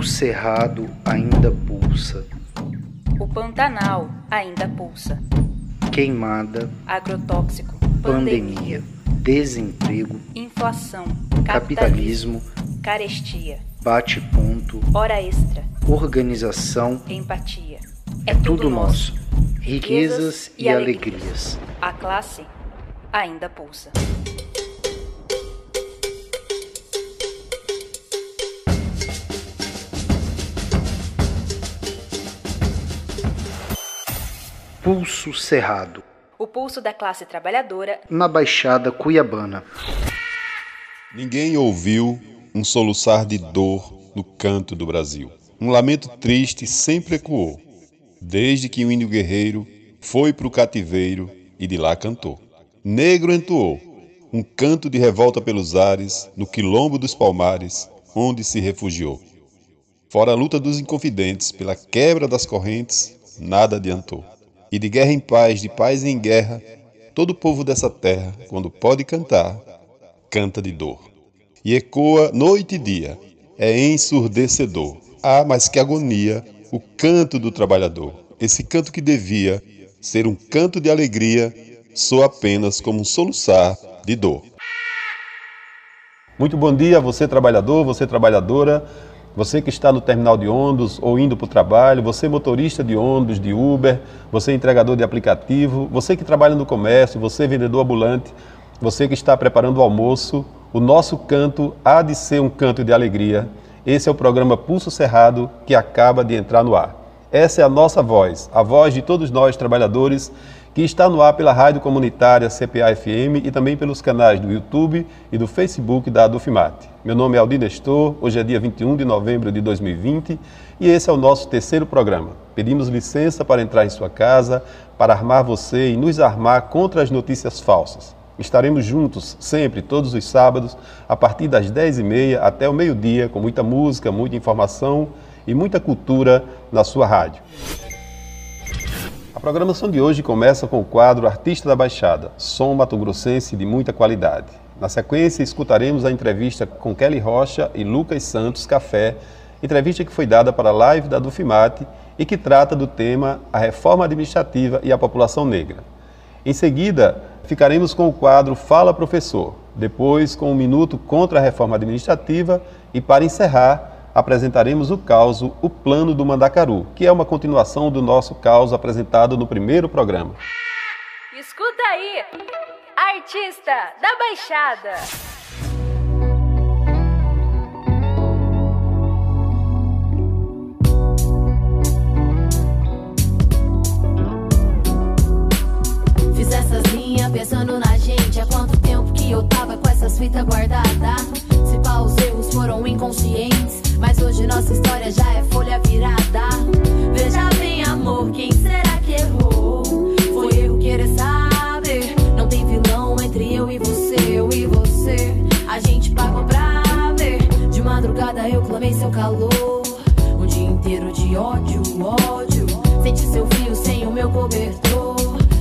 O cerrado ainda pulsa. O Pantanal ainda pulsa. Queimada. Agrotóxico. Pandemia. Desemprego. Inflação. Capitalismo. Carestia. Bate-ponto. Hora extra. Organização. Empatia. É tudo nosso. Riquezas e alegrias. A classe ainda pulsa. Pulso Cerrado. O pulso da classe trabalhadora Na Baixada Cuiabana. Ninguém ouviu um soluçar de dor no canto do Brasil. Um lamento triste sempre ecoou, desde que o índio guerreiro foi para o cativeiro e de lá cantou. Negro entoou um canto de revolta pelos ares, no quilombo dos palmares, onde se refugiou. Fora a luta dos inconfidentes pela quebra das correntes, nada adiantou. E de guerra em paz, de paz em guerra, todo o povo dessa terra, quando pode cantar, canta de dor. E ecoa noite e dia, é ensurdecedor. Ah, mas que agonia o canto do trabalhador. Esse canto que devia ser um canto de alegria, soa apenas como um soluçar de dor. Muito bom dia, você trabalhador, você trabalhadora, você que está no terminal de ônibus ou indo para o trabalho, você motorista de ônibus, de Uber, você entregador de aplicativo, você que trabalha no comércio, você vendedor ambulante, você que está preparando o almoço, o nosso canto há de ser um canto de alegria. Esse é o programa Pulso Cerrado que acaba de entrar no ar. Essa é a nossa voz, a voz de todos nós trabalhadores que está no ar pela rádio comunitária CPA-FM e também pelos canais do YouTube e do Facebook da Adufimate. Meu nome é Aldir Nestor, hoje é dia 21 de novembro de 2020 e esse é o nosso terceiro programa. Pedimos licença para entrar em sua casa, para armar você e nos armar contra as notícias falsas. Estaremos juntos sempre, todos os sábados, a partir das 10h30 até o meio-dia, com muita música, muita informação e muita cultura na sua rádio. A programação de hoje começa com o quadro Artista da Baixada, som mato-grossense de muita qualidade. Na sequência, escutaremos a entrevista com Kelly Rocha e Lucas Santos Café, entrevista que foi dada para a live da Dufimate e que trata do tema A Reforma Administrativa e a População Negra. Em seguida, ficaremos com o quadro Fala Professor, depois com um minuto contra a reforma administrativa e, para encerrar, apresentaremos o caos O Plano do Mandacaru, que é uma continuação do nosso caos apresentado no primeiro programa. Escuta aí, artista da Baixada. Fiz essas linhas pensando na gente. Há quanto tempo que eu tava com essas fitas guardadas? Se pá, os erros foram inconscientes. Mas hoje nossa história já é folha virada. Veja bem, amor, quem será que errou? Foi erro querer saber. Não tem vilão entre eu e você, eu e você. A gente pagou pra ver. De madrugada eu clamei seu calor. Um dia inteiro de ódio, ódio. Senti seu fio sem o meu cobertor.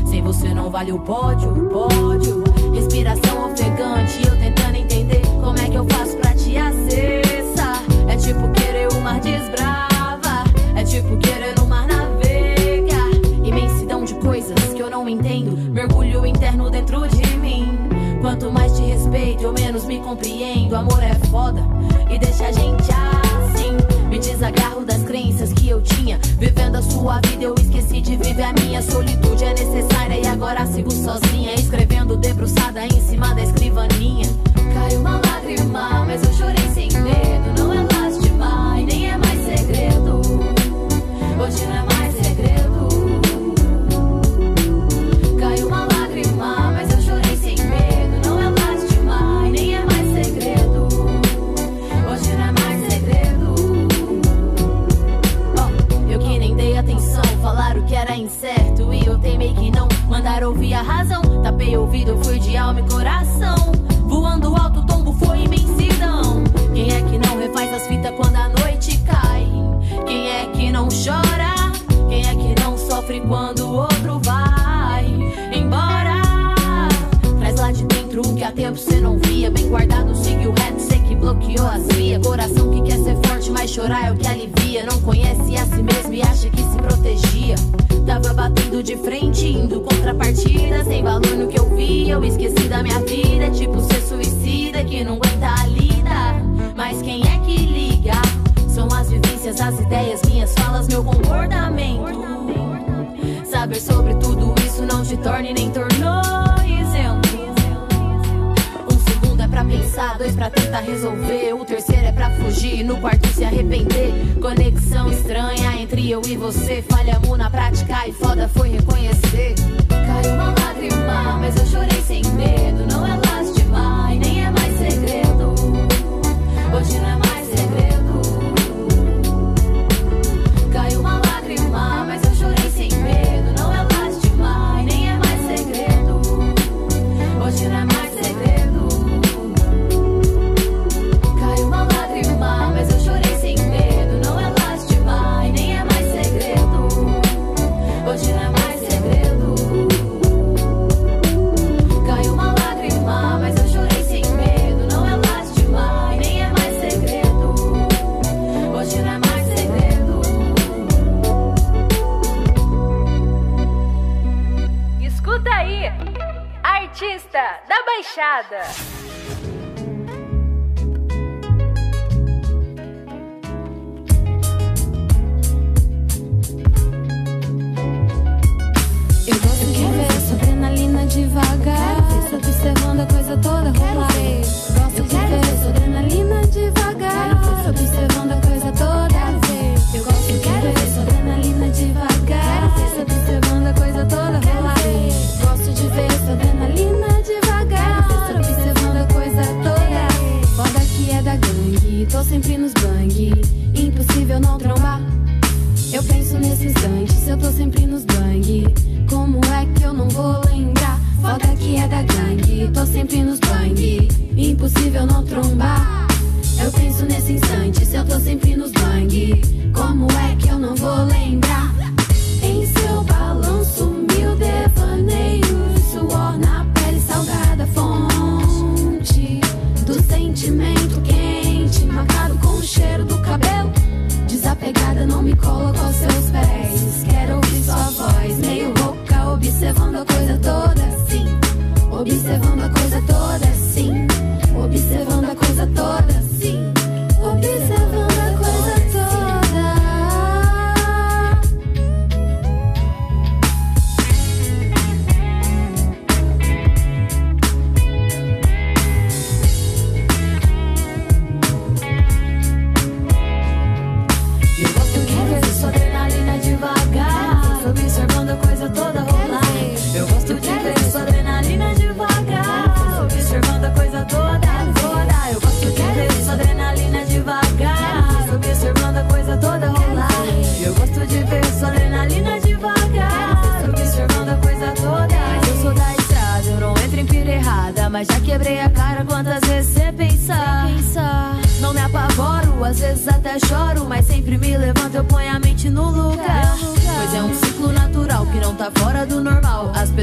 Sem você não vale o pódio, pódio. Respiração ofegante, eu tentando entender como é que eu faço pra te acessar. Tipo querer o mar desbrava. É tipo querer no mar navegar. Imensidão de coisas que eu não entendo. Mergulho interno dentro de mim. Quanto mais te respeito, eu menos me compreendo. Amor é foda e deixa a gente assim. Me desagarro das crenças que eu tinha. Vivendo a sua vida, eu esqueci de viver a minha. Solitude é necessária e agora sigo sozinha. Escrevendo debruçada em cima da escrivaninha. Caiu uma lágrima, mas eu chorei sem medo. Não é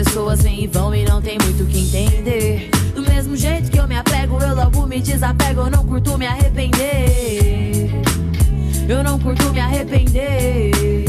pessoas vêm e vão e não tem muito o que entender. Do mesmo jeito que eu me apego, eu logo me desapego, eu não curto me arrepender. Eu não curto me arrepender.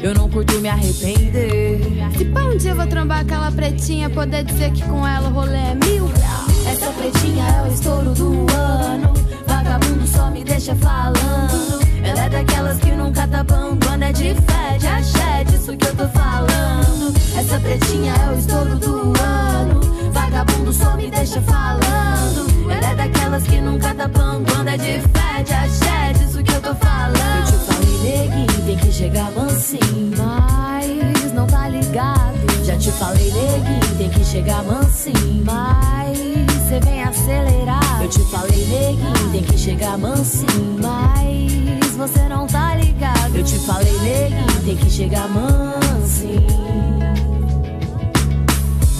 Eu não curto me arrepender. Se pá um dia eu vou trombar aquela pretinha, poder dizer que com ela o rolê é mil grau. Essa pretinha é o estouro do ano. Vagabundo só me deixa falando. É daquelas que nunca tá bambando. É de fé, de axé, disso que eu tô falando. Essa pretinha é o estouro do ano. Vagabundo só me deixa falando. Ela é daquelas que nunca tá bambando. É de fé, de axé, disso que eu tô falando. Eu te falei, neguinho, tem que chegar mansinho. Mas não tá ligado. Já te falei, neguinho, tem que chegar mansinho. Mas cê vem acelerar. Eu te falei, neguinho, tem que chegar mansinho. Mas você não tá ligado. Eu te falei, neguinho, tem que chegar mansinho.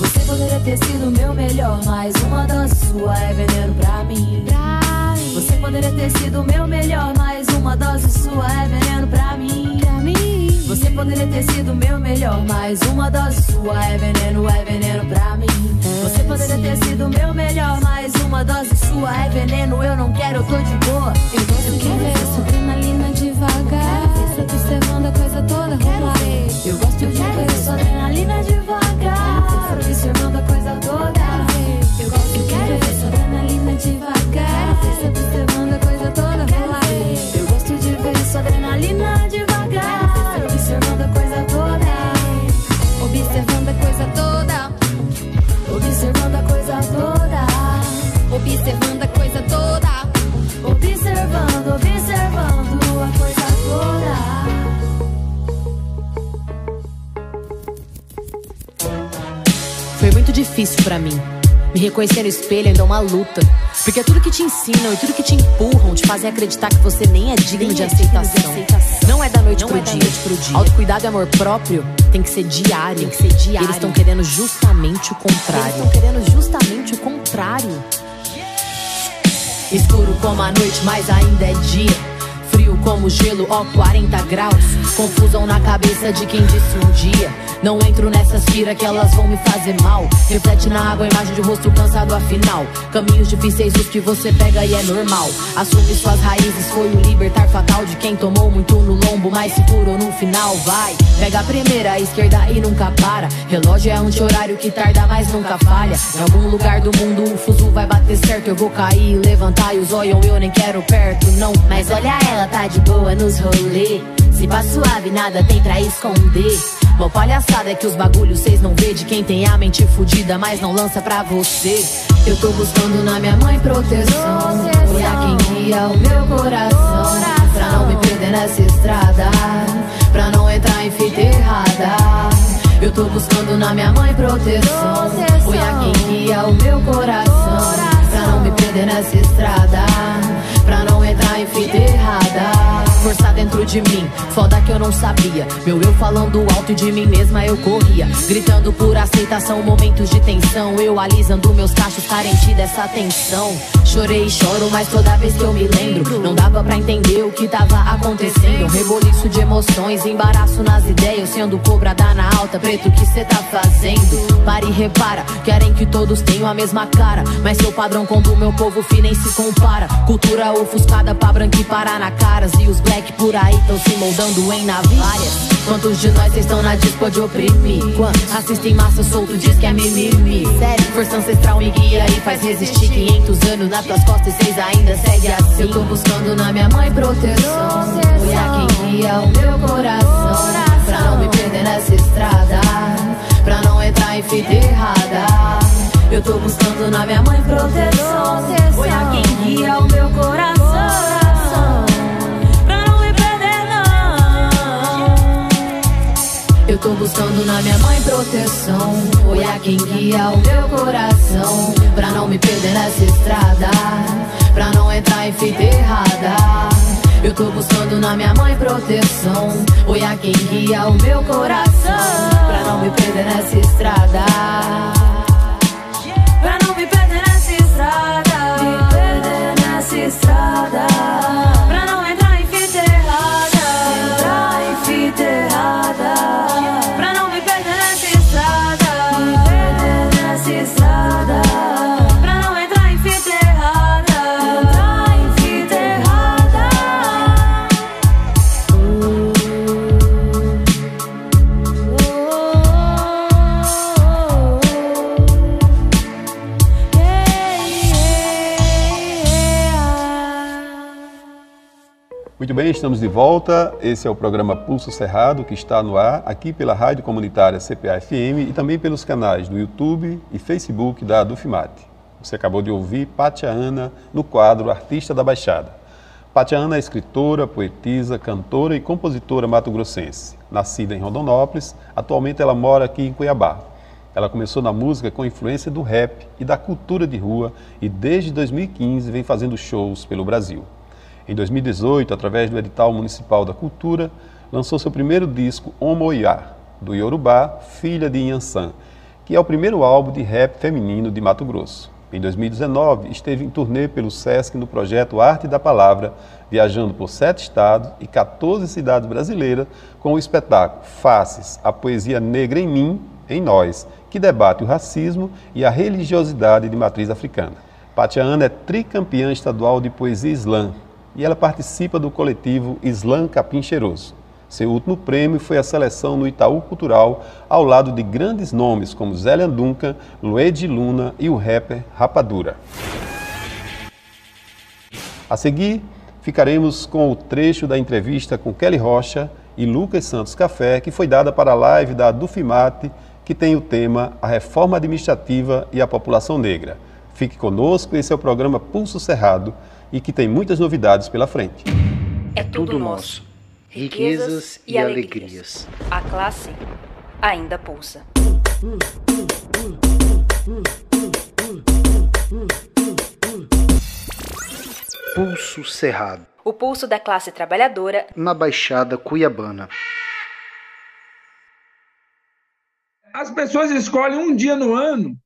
Você poderia ter sido meu melhor, mas uma dose sua é veneno pra mim. Pra Você poderia ter sido meu melhor, mas uma dose sua é veneno pra mim poderia ter sido meu melhor. Mas uma dose sua é veneno, é veneno pra mim. Você poderia ter sido meu melhor. Mas uma dose sua é veneno, eu não quero, eu tô de boa. Eu gosto de quero ver essa adrenalina devagar. Quero observando a coisa toda rolar. Eu gosto eu de quero ver essa adrenalina devagar. Observando a coisa toda. Eu gosto eu quero ver essa adrenalina devagar. Observando a coisa toda. Difícil pra mim. Me reconhecer no espelho ainda é uma luta. Porque é tudo que te ensinam e tudo que te empurram te fazem acreditar que você nem é digno, de, aceitação. Não é da noite, pro, dia. pro dia. Autocuidado e amor próprio tem que ser diário. Tem que ser diário. Eles estão querendo justamente o contrário. Eles estão querendo justamente o contrário. Escuro como a noite, mas ainda é dia frio como gelo, ó 40 graus. Confusão na cabeça de quem disse um dia. Não entro nessas firas que elas vão me fazer mal. Reflete na água a imagem de rosto cansado afinal. Caminhos difíceis os que você pega e é normal. Assume suas raízes, foi o libertar fatal de quem tomou muito no lombo, mas se curou no final. Vai, pega a primeira, a esquerda e nunca para. Relógio é anti-horário que tarda, mas nunca falha. Em algum lugar do mundo o fuso vai bater certo. Eu vou cair, levantar e os olhos eu nem quero perto, não. Mas olha ela, tá de boa nos rolê. Se passa suave, nada tem pra esconder. Mó palhaçada é que os bagulhos cês não vê de quem tem a mente fudida, mas não lança pra você. Eu tô buscando na minha mãe proteção. Olhar quem guia o meu coração. Pra não me perder nessa estrada. Pra não entrar em fita errada. Eu tô buscando na minha mãe proteção. Olhar quem guia o meu coração. Pra não me perder nessa estrada. Pra não entrar em fita errada força dentro de mim. Foda que eu não sabia. Meu eu falando alto de mim mesma eu corria. Gritando por aceitação, momentos de tensão. Eu alisando meus cachos, carente dessa atenção. Chorei e choro, mas toda vez que eu me lembro, não dava pra entender o que tava acontecendo. Um reboliço de emoções, embaraço nas ideias. Sendo cobrada na alta, preto, o que cê tá fazendo? Pare e repara, querem que todos tenham a mesma cara. Mas seu padrão com o meu povo fi nem se compara. Cultura ofuscada pra branco e parar na caras. E os black por aí estão se moldando em navalhas. Quantos de nós estão na disco de oprimir? Assistem massa solto, diz que é mimimi? Sério, força ancestral me guia e faz resistir 500 anos nas tuas costas e cês ainda segue assim. Eu tô buscando na minha mãe proteção. Olhar quem guia o meu coração. Pra não me perder nessa estrada. Pra não entrar em fita errada. Eu tô buscando na minha mãe proteção. Olhar quem buscando na minha mãe proteção. Olhar quem guia o meu coração. Pra não me perder nessa estrada. Pra não entrar em fita errada. Eu tô buscando na minha mãe proteção. Olhar quem guia o meu coração. Pra não me perder nessa estrada. Pra não me perder nessa estrada. Me perder nessa estrada. Estamos de volta. Esse é o programa Pulso Cerrado, que está no ar aqui pela Rádio Comunitária CPA-FM e também pelos canais do YouTube e Facebook da Dufimate. Você acabou de ouvir Pátia Ana no quadro Artista da Baixada. Pátia Ana é escritora, poetisa, cantora e compositora mato-grossense. Nascida em Rondonópolis, atualmente ela mora aqui em Cuiabá. Ela começou na música com influência do rap e da cultura de rua e desde 2015 vem fazendo shows pelo Brasil. Em 2018, através do edital municipal da cultura, lançou seu primeiro disco, Omoiá, do Yorubá, Filha de Inhansã, que é o primeiro álbum de rap feminino de Mato Grosso. Em 2019, esteve em turnê pelo SESC no projeto Arte da Palavra, viajando por sete estados e 14 cidades brasileiras com o espetáculo Faces, a poesia negra em mim, em nós, que debate o racismo e a religiosidade de matriz africana. Pátia Ana é tricampeã estadual de poesia islã, e ela participa do coletivo Islã Capim Cheiroso. Seu último prêmio foi a seleção no Itaú Cultural, ao lado de grandes nomes como Zélia Duncan, Lued Luna e o rapper Rapadura. A seguir, ficaremos com o trecho da entrevista com Kelly Rocha e Lucas Santos Café, que foi dada para a live da Dufimate, que tem o tema A Reforma Administrativa e a População Negra. Fique conosco, esse é o programa Pulso Cerrado, e que tem muitas novidades pela frente. É tudo nosso. Riquezas e alegrias. A classe ainda pulsa. Pulso Cerrado. O pulso da classe trabalhadora na Baixada Cuiabana. As pessoas escolhem um dia no ano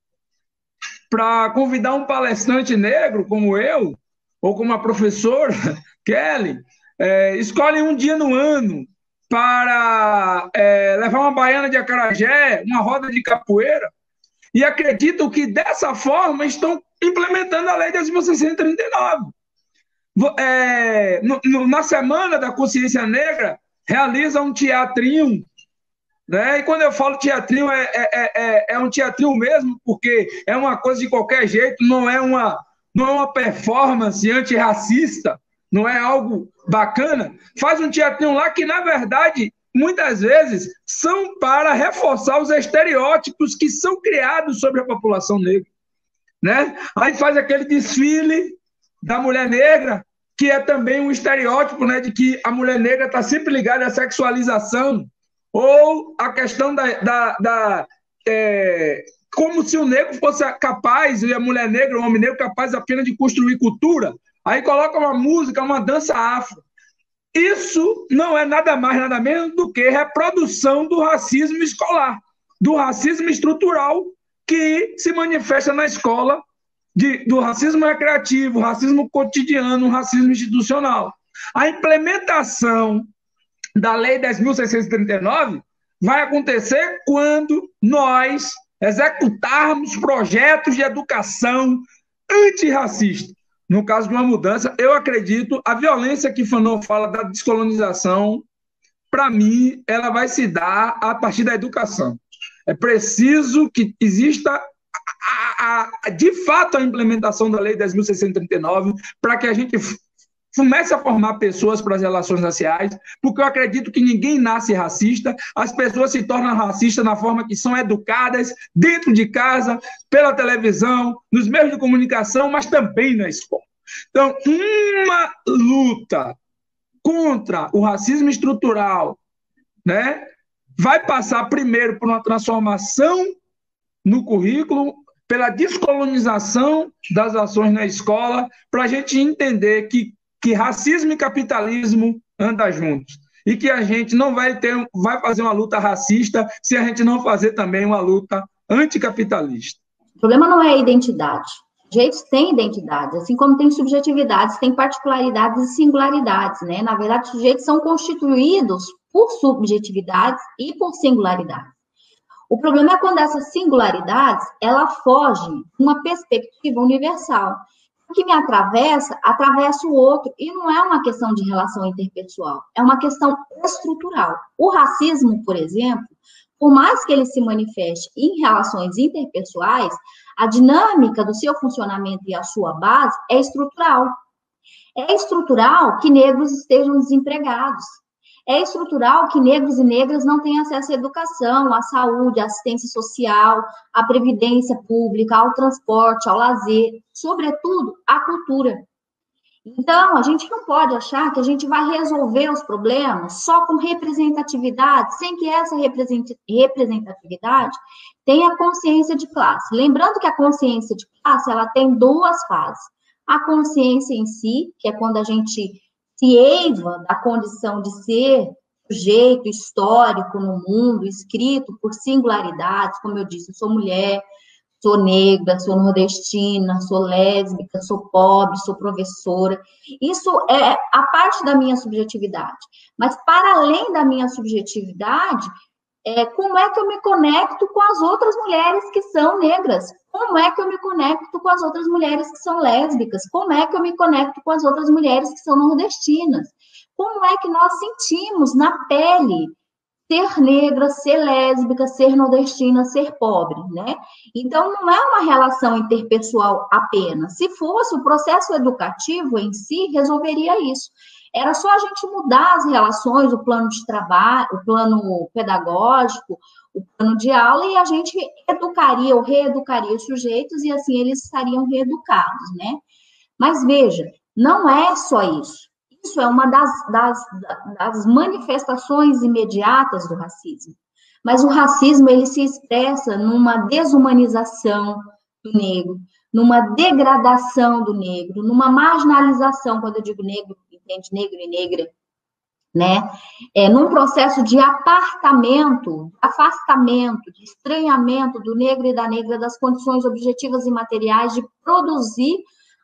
para convidar um palestrante negro como eu, ou como a professora Kelly, é, escolhem um dia no ano para é, levar uma baiana de acarajé, uma roda de capoeira, e acreditam que dessa forma estão implementando a Lei 10.639. É, no, no, na Semana da Consciência Negra, realiza um teatrinho né? E quando eu falo teatrinho, é, é, é, é um teatrinho mesmo, porque é uma coisa de qualquer jeito, não é uma, não é uma performance antirracista, não é algo bacana. Faz um teatrinho lá que, na verdade, muitas vezes são para reforçar os estereótipos que são criados sobre a população negra. Né? Aí faz aquele desfile da mulher negra, que é também um estereótipo né, de que a mulher negra está sempre ligada à sexualização, ou a questão da. da, da é, como se o negro fosse capaz, e a mulher negra, o homem negro, capaz apenas de construir cultura. Aí coloca uma música, uma dança afro. Isso não é nada mais, nada menos do que reprodução do racismo escolar, do racismo estrutural que se manifesta na escola, de, do racismo recreativo, racismo cotidiano, racismo institucional. A implementação da Lei 10.639 vai acontecer quando nós executarmos projetos de educação antirracista. No caso de uma mudança, eu acredito, a violência que Fanon fala da descolonização, para mim, ela vai se dar a partir da educação. É preciso que exista a, a, a, de fato a implementação da Lei 10.639 para que a gente comece a formar pessoas para as relações raciais, porque eu acredito que ninguém nasce racista, as pessoas se tornam racistas na forma que são educadas dentro de casa, pela televisão, nos meios de comunicação, mas também na escola. Então, uma luta contra o racismo estrutural, né, vai passar primeiro por uma transformação no currículo, pela descolonização das ações na escola, para a gente entender que que racismo e capitalismo andam juntos. E que a gente não vai ter, vai fazer uma luta racista se a gente não fazer também uma luta anticapitalista. O problema não é a identidade. Sujeitos têm identidades, assim como tem subjetividades, tem particularidades e singularidades, né? Na verdade, sujeitos são constituídos por subjetividades e por singularidades. O problema é quando essas singularidades, ela foge de uma perspectiva universal que me atravessa, atravessa o outro. E não é uma questão de relação interpessoal, é uma questão estrutural. O racismo, por exemplo, por mais que ele se manifeste em relações interpessoais, a dinâmica do seu funcionamento e a sua base é estrutural. É estrutural que negros estejam desempregados. É estrutural que negros e negras não têm acesso à educação, à saúde, à assistência social, à previdência pública, ao transporte, ao lazer, sobretudo à cultura. Então, a gente não pode achar que a gente vai resolver os problemas só com representatividade, sem que essa representatividade tenha consciência de classe. Lembrando que a consciência de classe ela tem duas fases. A consciência em si, que é quando a gente se eiva da condição de ser sujeito histórico no mundo, escrito por singularidades, como eu disse, eu sou mulher, sou negra, sou nordestina, sou lésbica, sou pobre, sou professora. Isso é a parte da minha subjetividade. Mas para além da minha subjetividade, é, como é que eu me conecto com as outras mulheres que são negras? Como é que eu me conecto com as outras mulheres que são lésbicas? Como é que eu me conecto com as outras mulheres que são nordestinas? Como é que nós sentimos na pele ser negra, ser lésbica, ser nordestina, ser pobre, né? Então, não é uma relação interpessoal apenas. Se fosse, o processo educativo em si resolveria isso. Era só a gente mudar as relações, o plano de trabalho, o plano pedagógico, o plano de aula, e a gente educaria ou reeducaria os sujeitos, e assim eles estariam reeducados, né? Mas veja, não é só isso. Isso é uma das, das, das manifestações imediatas do racismo. Mas o racismo, ele se expressa numa desumanização, do negro, numa degradação do negro, numa marginalização, quando eu digo negro, entende negro e negra, né? É, num processo de apartamento, afastamento, de estranhamento do negro e da negra das condições objetivas e materiais de produzir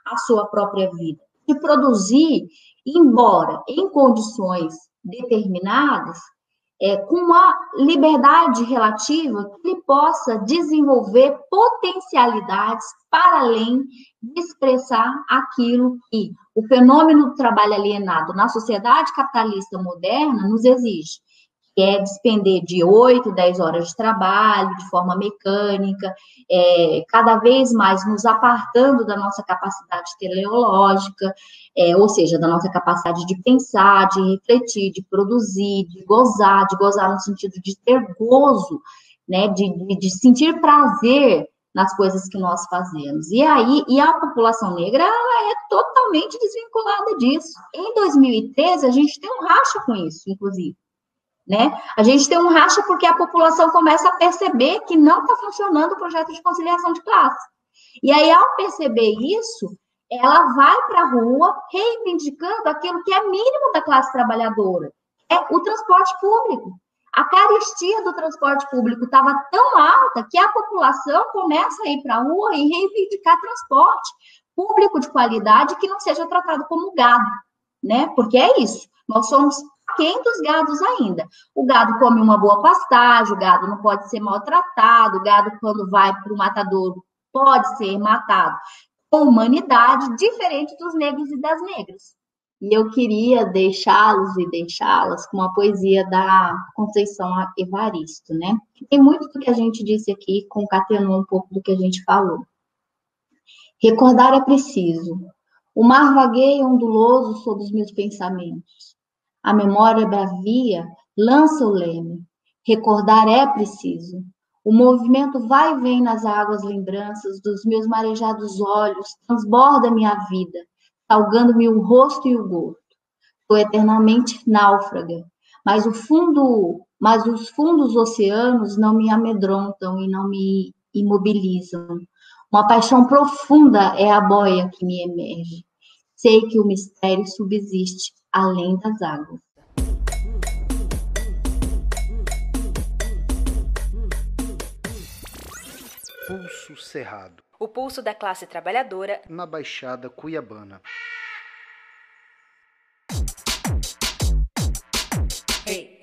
a sua própria vida, de produzir, embora em condições determinadas, é, com uma liberdade relativa que ele possa desenvolver potencialidades para além de expressar aquilo que o fenômeno do trabalho alienado na sociedade capitalista moderna nos exige, que é despender de 8, 10 horas de trabalho, de forma mecânica, é, cada vez mais nos apartando da nossa capacidade teleológica, é, ou seja, da nossa capacidade de pensar, de refletir, de produzir, de gozar, de gozar no sentido de ter gozo, né, de, de, de sentir prazer nas coisas que nós fazemos. E aí, e a população negra ela é totalmente desvinculada disso. Em 2013, a gente tem um racha com isso, inclusive. Né? A gente tem um racha porque a população começa a perceber que não está funcionando o projeto de conciliação de classe. E aí, ao perceber isso, ela vai para a rua reivindicando aquilo que é mínimo da classe trabalhadora, é o transporte público. A carestia do transporte público estava tão alta que a população começa a ir para a rua e reivindicar transporte público de qualidade que não seja tratado como gado, né? Porque é isso, nós somos quem dos gados ainda. O gado come uma boa pastagem, o gado não pode ser maltratado, o gado, quando vai para o matadouro, pode ser matado com humanidade, diferente dos negros e das negras. E eu queria deixá-los e deixá-las com uma poesia da Conceição Evaristo, né? Tem muito do que a gente disse aqui, concatenou um pouco do que a gente falou. Recordar é preciso. O mar vagueia onduloso sob os meus pensamentos. A memória bravia lança o leme. Recordar é preciso. O movimento vai e vem nas águas lembranças dos meus marejados olhos, transborda minha vida, salgando-me o rosto e o gosto. Sou eternamente náufraga, mas o fundo, mas os fundos oceanos não me amedrontam e não me imobilizam. Uma paixão profunda é a boia que me emerge. Sei que o mistério subsiste além das águas. Pulso Cerrado. O pulso da classe trabalhadora na Baixada Cuiabana. Hey.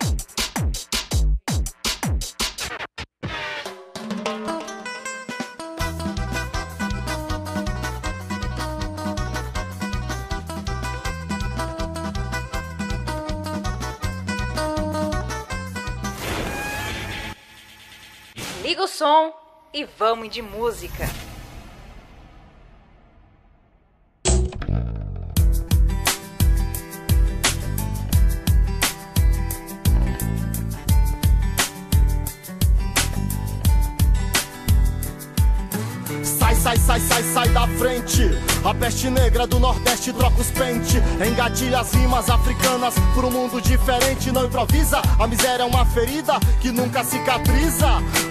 Liga o som e vamos de música. A peste negra do Nordeste troca os pente. Engatilha as rimas africanas por um mundo diferente. Não improvisa, a miséria é uma ferida que nunca cicatriza.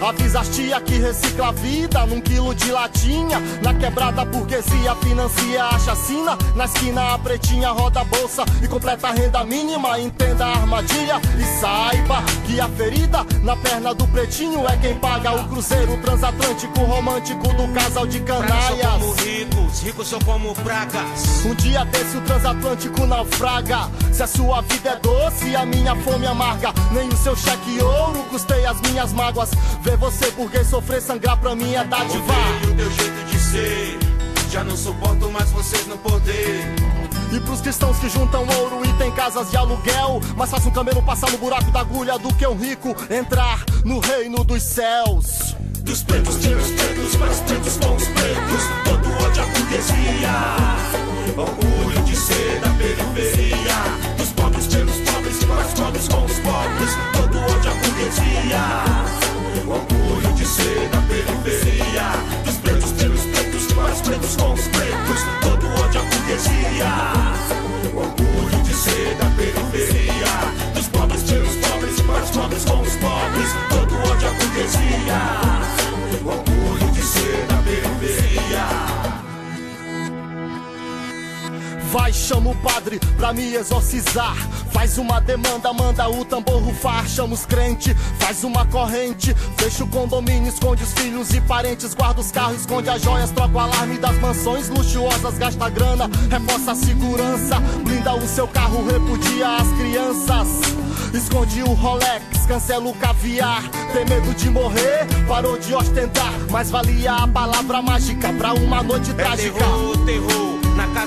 Avisa as tia que recicla a vida num quilo de latinha. Na quebrada, a burguesia financia a chacina. Na esquina, a pretinha roda a bolsa e completa a renda mínima. Entenda a armadilha e saiba que a ferida na perna do pretinho é quem paga o cruzeiro transatlântico romântico do casal de canalhas. ricos, ricos são como pragas. Um dia desse o transatlântico naufraga. Se a sua vida é doce, a minha fome amarga. Nem o seu cheque ouro custei as minhas mágoas. Ver você burguês sofrer, sangrar pra mim é dádiva. Odeio o teu jeito de ser. Já não suporto mais vocês no poder. E pros cristãos que juntam ouro e tem casas de aluguel, mais fácil um camelo passar no buraco da agulha do que um rico entrar no reino dos céus. Dos pretos tira os pretos, os pretos com os pretos. Todo ódio à burguesia. Orgulho de ser da periferia. Dos pobres pelos pobres, os pobres com os pobres. Todo ódio à burguesia. Orgulho de ser da periferia. Dos pretos pelos pretos, os pretos com os pretos. Todo ódio à burguesia. Orgulho de ser da periferia. Dos pobres pelos pobres, os pobres com os pobres. Todo ódio à burguesia. Vai, chama o padre pra me exorcizar. Faz uma demanda, manda o tambor rufar. Chama os crentes, faz uma corrente. Fecha o condomínio, esconde os filhos e parentes. Guarda os carros, esconde as joias. Troca o alarme das mansões luxuosas. Gasta grana, reforça a segurança. Blinda o seu carro, repudia as crianças. Esconde o Rolex, cancela o caviar. Tem medo de morrer, parou de ostentar. Mas valia a palavra mágica pra uma noite trágica. Terror, terror,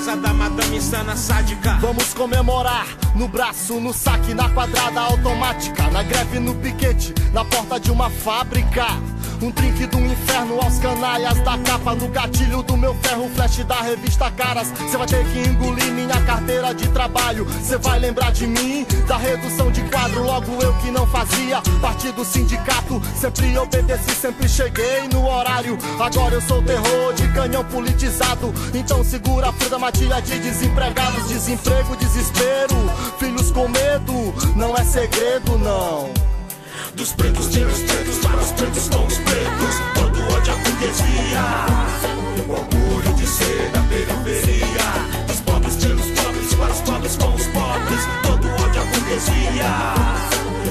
casa da madame insana sádica. Vamos comemorar no braço, no saque, na quadrada automática, na greve, no piquete, na porta de uma fábrica. Um drink do inferno aos canalhas da capa no gatilho do meu ferro, flash da revista Caras. Cê vai ter que engolir minha carteira de trabalho. Cê vai lembrar de mim, da redução de quadro, logo eu que não fazia parte do sindicato. Sempre obedeci, sempre cheguei no horário. Agora eu sou terror de canhão politizado. Então segura a fruta matilha de desempregados, desemprego, desespero. Filhos com medo, não é segredo, não. Dos pretos tiros pretos para os pretos com os pretos. Todo ódio à burguesia. Orgulho de ser da periferia. Dos pobres tiros pobres para os pobres com os pobres. Todo ódio à burguesia.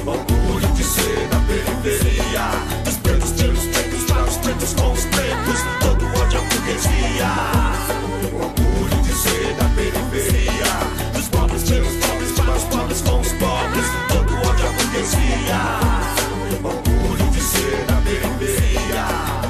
Orgulho de ser da periferia. Dos pretos tiros pretos para os pretos com os pretos. Todo ódio à burguesia. Orgulho de ser da periferia. Dos pobres tiros pobres para pobres com os pobres. Todo ódio. Orgulho de ser da periferia.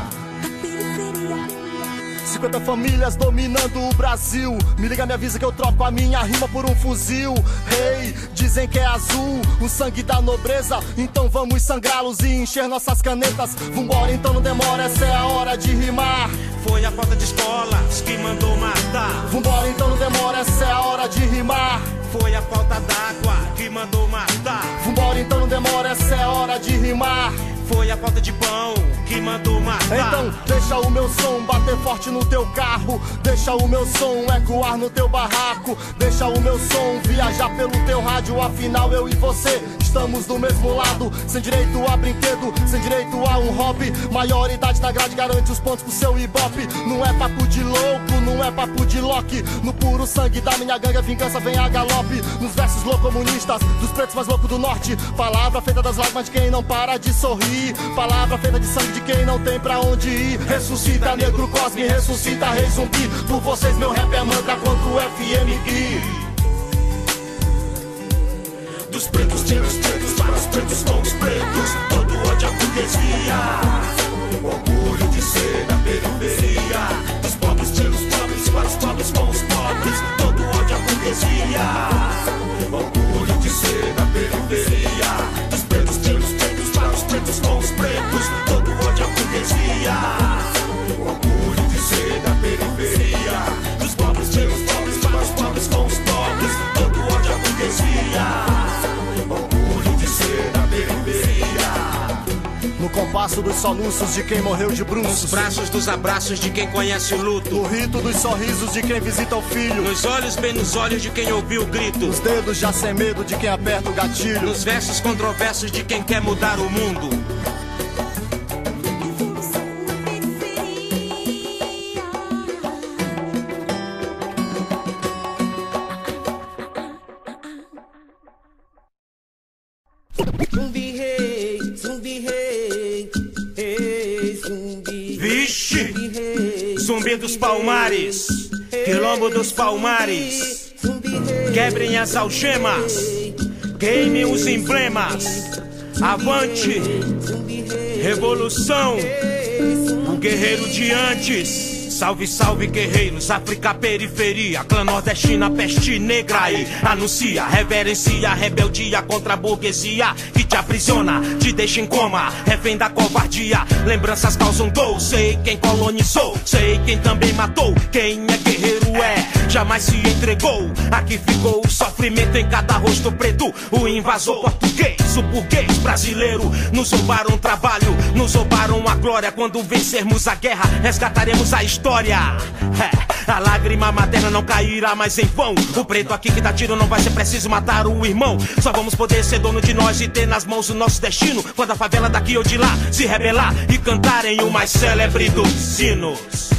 50 famílias dominando o Brasil. Me liga, me avisa que eu troco a minha rima por um fuzil. Rei, dizem que é azul, o sangue da nobreza. Então vamos sangrá-los e encher nossas canetas. Vambora, então não demora, essa é a hora de rimar. Foi a falta de escolas que mandou matar. Vambora, então não demora, essa é a hora de rimar. Foi a falta d'água que mandou matar. Vambora, então não demora, essa é hora de rimar. Foi a falta de pão que mandou matar. Então deixa o meu som bater forte no teu carro, deixa o meu som ecoar no teu barraco, deixa o meu som viajar pelo teu rádio, afinal eu e você estamos do mesmo lado, sem direito a brinquedo, sem direito a um hobby, maioridade da grade garante os pontos pro seu ibope, não é papo de louco, não é papo de Loki, no puro sangue da minha gangue a vingança vem a galope, nos versos loucomunistas, dos pretos mais loucos do norte, palavra feita das lágrimas de quem não para de sorrir, palavra feita de sangue de quem não tem pra onde ir, ressuscita negro cosme, ressuscita rei zumbi, por vocês meu rap é mantra contra o FMI. Dos pretos tira os pretos para os pretos com os pretos. Todo ódio à burguesia. Orgulho de ser da periferia. Dos pobres tira os pobres para os pobres com os pobres. Todo ódio à burguesia. Orgulho de ser da periferia. Para os pretos com os pretos. Todo ódio burguesia. No compasso dos soluços de quem morreu de Nos bruços, braços dos abraços de quem conhece o no luto. rito dos sorrisos de quem visita o filho, Nos olhos, bem nos olhos de quem ouviu o grito. nos dedos já sem medo de quem aperta o gatilho. Nos versos controversos de quem quer mudar o mundo. Zumbi dos palmares, quilombo dos palmares. Quebrem as algemas, queimem os emblemas. Avante, revolução, o guerreiro de antes. Salve, salve, guerreiros, África, periferia, clã nordestina, peste negra aí. Anuncia, reverencia, rebeldia contra a burguesia que te aprisiona, te deixa em coma, refém da covardia. Lembranças causam dor, sei quem colonizou, sei quem também matou. Quem é guerreiro jamais se entregou. Aqui ficou o sofrimento em cada rosto preto. O invasor português, o burguês brasileiro, nos roubaram o trabalho, nos roubaram a glória. Quando vencermos a guerra, resgataremos a história. É, a lágrima materna não cairá mais em vão. O preto aqui que dá tiro não vai ser preciso matar o irmão. Só vamos poder ser dono de nós e ter nas mãos o nosso destino. Quando a favela daqui ou de lá se rebelar e cantarem o mais célebre dos sinos.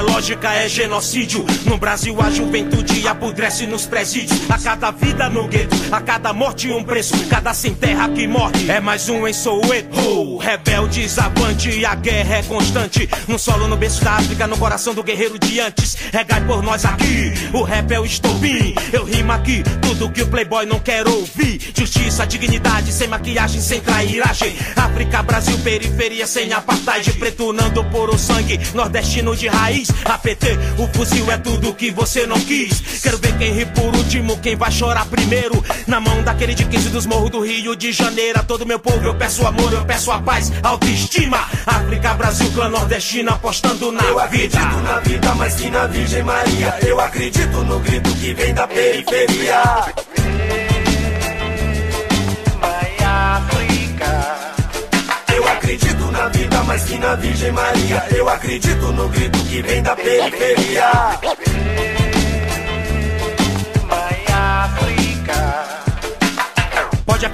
lógica, é genocídio. No Brasil a juventude apodrece nos presídios. A cada vida no gueto, a cada morte um preço. Cada sem terra que morre é mais um em Soweto. Oh, rebeldes avante, a guerra é constante. No solo, no berço da África, no coração do guerreiro de antes. Regai por nós aqui, o rap é o estopim. Eu rimo aqui, tudo que o playboy não quer ouvir. Justiça, dignidade, sem maquiagem, sem trairagem. África, Brasil, periferia, sem apartheid. Preto nando por o sangue, nordestino de raiz. APT, o fuzil é tudo que você não quis. Quero ver quem ri por último, quem vai chorar primeiro. Na mão daquele de 15 dos morros do Rio de Janeiro. A todo meu povo eu peço amor, eu peço a paz, autoestima. África, Brasil, clã nordestino, apostando na Eu vida. acredito na vida, mas que na Virgem Maria. Eu acredito no grito que vem da periferia. Eu acredito na vida, mas que na Virgem Maria. Eu acredito no grito que vem da periferia.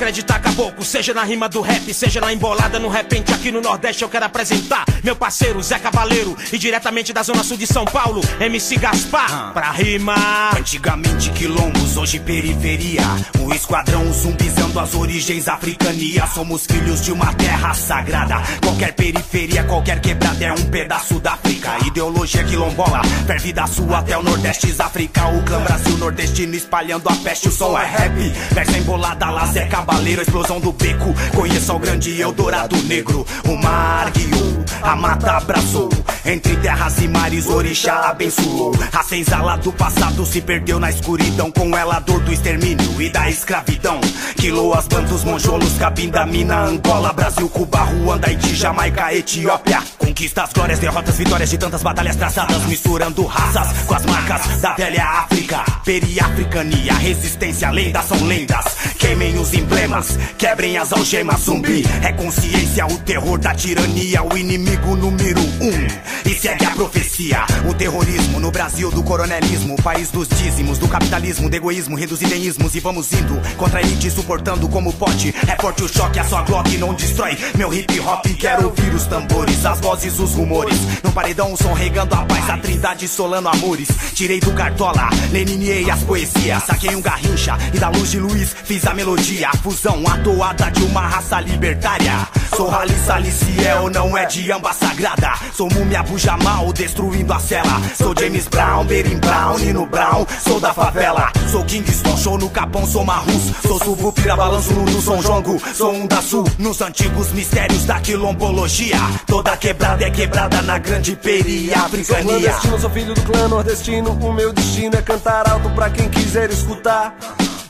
Acreditar, caboclo, seja na rima do rap, seja na embolada no repente aqui no Nordeste eu quero apresentar meu parceiro Zé Cavaleiro e diretamente da Zona Sul de São Paulo, MC Gaspar, pra rimar. Antigamente quilombos, hoje periferia. O esquadrão zumbizando as origens africania. Somos filhos de uma terra sagrada. Qualquer periferia, qualquer quebrada é um pedaço da África. Ideologia quilombola, ferve da sul até o Nordeste, África. O clã Brasil nordestino espalhando a peste. O som é rap, versa embolada, lá Zé Cabaleiro, explosão do beco. Conheça o grande Eldorado Negro. O mar guiou, a mata abraçou. Entre terras e mares, orixá abençoou. A senzala do passado se perdeu na escuridão. Com ela a dor do extermínio e da escravidão. Quiloas, bantos, monjolos, cabinda, mina, Angola, Brasil, Cuba, Ruanda, Haiti, Jamaica, Etiópia. Conquistas, glórias, derrotas, vitórias de tantas batalhas traçadas. Misturando raças com as marcas da velha África. Periafricania, resistência, lendas são lendas. Queimem os emblemas, quebrem as algemas, zumbi. É consciência, o terror da tirania, o inimigo número um. E segue a profecia. O terrorismo no Brasil do coronelismo, país dos dízimos, do capitalismo, do egoísmo, reduzideísmos. E vamos indo contra a elite, suportando como pode. É forte o choque, a sua Glock não destrói meu hip hop. Quero ouvir os tambores, as vozes, os rumores. No paredão, o som regando a paz, a trindade solando amores. Tirei do cartola, leniniei as poesias. Saquei um garrincha e da luz de Luiz fiz a melodia. A fusão, a toada de uma raça libertária. Sou Rally Saliciel, não é de amba sagrada. Sou múmia Bujamal, destruindo a cela. Sou James Brown, Berim Brown, Nino Brown. Sou da favela, sou Kingston, show no Capão, sou Marrus. Sou Subupira, balanço no São Jongo. Sou um da Sul, nos antigos mistérios da quilombologia. Toda quebrada é quebrada na grande Sou periafricania. clandestino, sou filho do clã nordestino. O meu destino é cantar alto pra quem quiser escutar.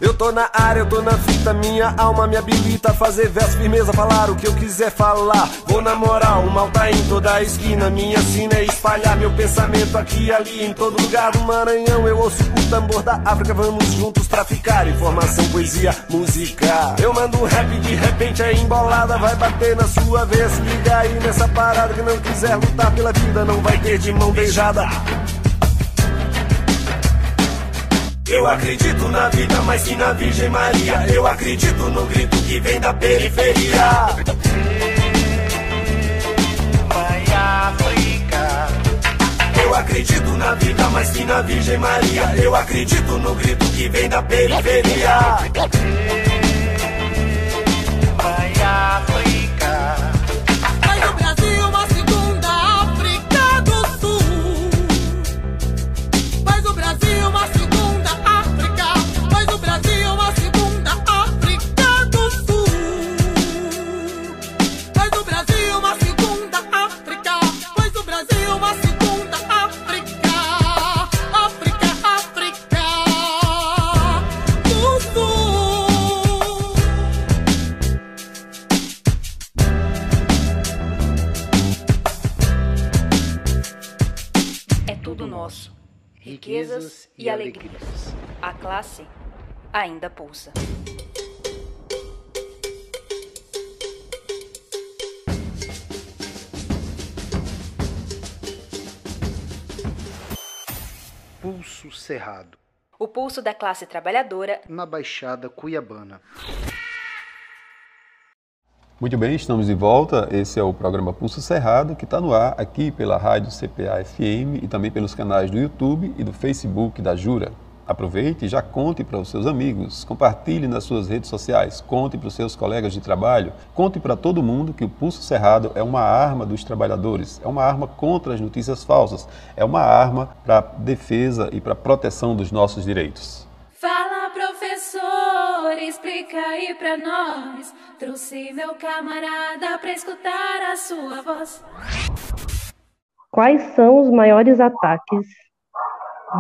Eu tô na área, eu tô na fita, minha alma me habilita a fazer verso, firmeza, falar o que eu quiser falar. Vou na moral, o mal tá em toda a esquina. Minha sina é espalhar meu pensamento aqui ali, em todo lugar do Maranhão. Eu ouço o tambor da África, vamos juntos traficar informação, poesia, música. Eu mando um rap de repente é embolada, vai bater na sua vez. Liga aí nessa parada que não quiser lutar pela vida, não vai ter de mão beijada. Eu acredito na vida, mas que na Virgem Maria. Eu acredito no grito que vem da periferia. Eu acredito na vida, mas que na Virgem Maria. Eu acredito no grito que vem da periferia. Faz e alegrias. A classe ainda pulsa. Pulso Cerrado. O pulso da classe trabalhadora na Baixada Cuiabana. Muito bem, estamos de volta. Esse é o programa Pulso Cerrado, que está no ar aqui pela rádio CPA FM e também pelos canais do YouTube e do Facebook da Jura. Aproveite e já conte para os seus amigos, compartilhe nas suas redes sociais, conte para os seus colegas de trabalho, conte para todo mundo que o Pulso Cerrado é uma arma dos trabalhadores, é uma arma contra as notícias falsas, é uma arma para defesa e para proteção dos nossos direitos. Fala, explica aí pra nós. Trouxe meu camarada pra escutar a sua voz. Quais são os maiores ataques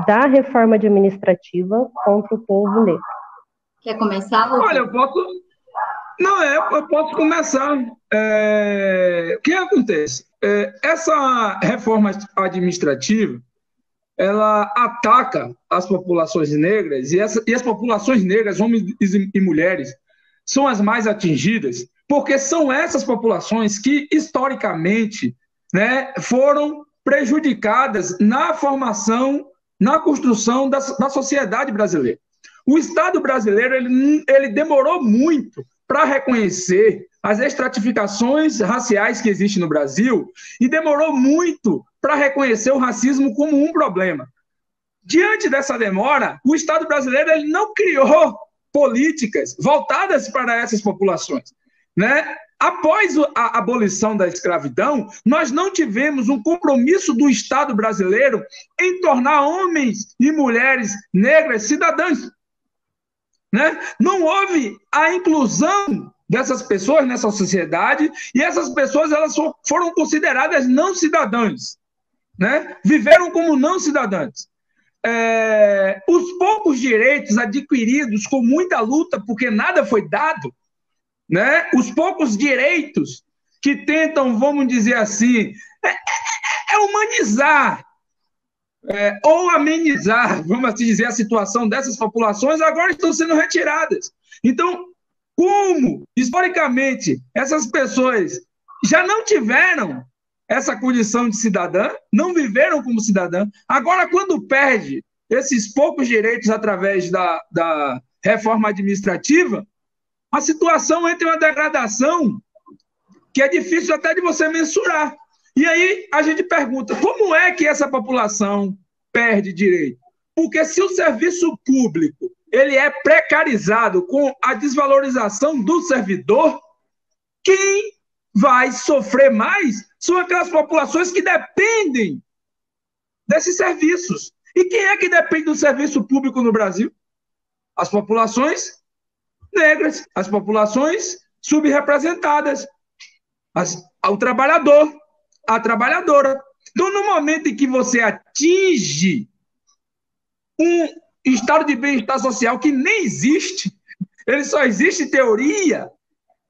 da reforma administrativa contra o povo negro. Quer começar, Lucas? Olha, eu posso. Não, é, eu posso começar. É... O que acontece? É, essa reforma administrativa ela ataca as populações negras e, essa, e as populações negras, homens e mulheres, são as mais atingidas, porque são essas populações que, historicamente, né, foram prejudicadas na formação na construção da, da sociedade brasileira. O Estado brasileiro ele, ele demorou muito para reconhecer as estratificações raciais que existem no Brasil e demorou muito para reconhecer o racismo como um problema. Diante dessa demora, o Estado brasileiro ele não criou políticas voltadas para essas populações. Né? Após a abolição da escravidão, nós não tivemos um compromisso do Estado brasileiro em tornar homens e mulheres negras cidadãs. Né? Não houve a inclusão dessas pessoas nessa sociedade e essas pessoas elas foram consideradas não cidadãs, né? Viveram como não cidadãs. É, os poucos direitos adquiridos com muita luta, porque nada foi dado, né? Os poucos direitos que tentam, vamos dizer assim, é, é, é humanizar é, ou amenizar, vamos assim dizer, a situação dessas populações, agora estão sendo retiradas. Então, como, historicamente, essas pessoas já não tiveram essa condição de cidadã, não viveram como cidadã, agora, quando perde esses poucos direitos através da, da reforma administrativa, a situação entra em uma degradação que é difícil até de você mensurar. E aí a gente pergunta: como é que essa população perde direito? Porque se o serviço público ele é precarizado com a desvalorização do servidor, quem vai sofrer mais são aquelas populações que dependem desses serviços. E quem é que depende do serviço público no Brasil? As populações negras, as populações subrepresentadas, as, o trabalhador, a trabalhadora. Então, no momento em que você atinge um estado de bem-estar social que nem existe, ele só existe em teoria,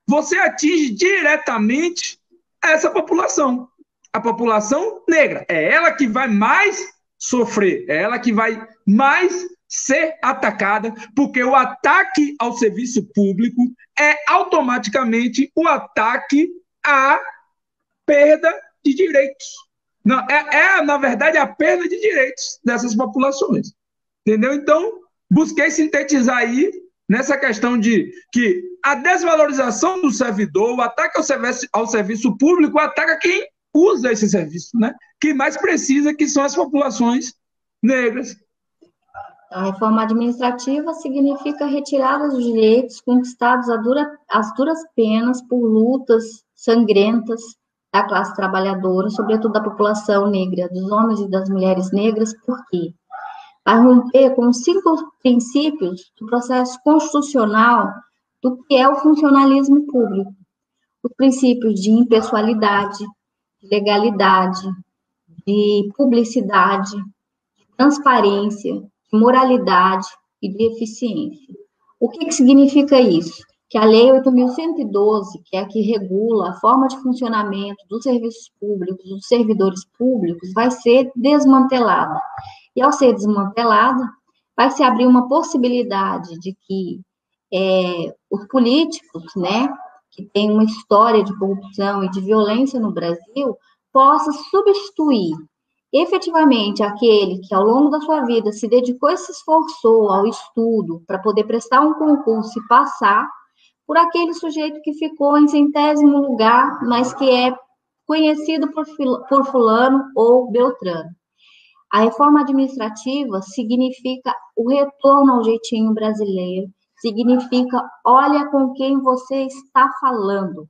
você atinge diretamente essa população. A população negra. É ela que vai mais sofrer, é ela que vai mais ser atacada, porque o ataque ao serviço público é automaticamente o ataque à perda de direitos. Não, é, é, na verdade, a perda de direitos dessas populações. Entendeu? Então, busquei sintetizar aí nessa questão de que a desvalorização do servidor, o ataque ao serviço, ao serviço público, ataca quem usa esse serviço, né? Quem mais precisa, que são as populações negras, a reforma administrativa significa retirada dos direitos conquistados a dura, às duras penas por lutas sangrentas da classe trabalhadora, sobretudo da população negra, dos homens e das mulheres negras, por quê? Para romper com cinco princípios do processo constitucional do que é o funcionalismo público. Os princípios de impessoalidade, de legalidade, de publicidade, de transparência, moralidade e de eficiência. O que, que significa isso? Que a Lei 8.112, que é a que regula a forma de funcionamento dos serviços públicos, dos servidores públicos, vai ser desmantelada. E ao ser desmantelada, vai se abrir uma possibilidade de que é, os políticos, né, que têm uma história de corrupção e de violência no Brasil, possam substituir efetivamente aquele que ao longo da sua vida se dedicou e se esforçou ao estudo para poder prestar um concurso e passar, por aquele sujeito que ficou em centésimo lugar, mas que é conhecido por, por fulano ou beltrano. A reforma administrativa significa o retorno ao jeitinho brasileiro, significa olha com quem você está falando.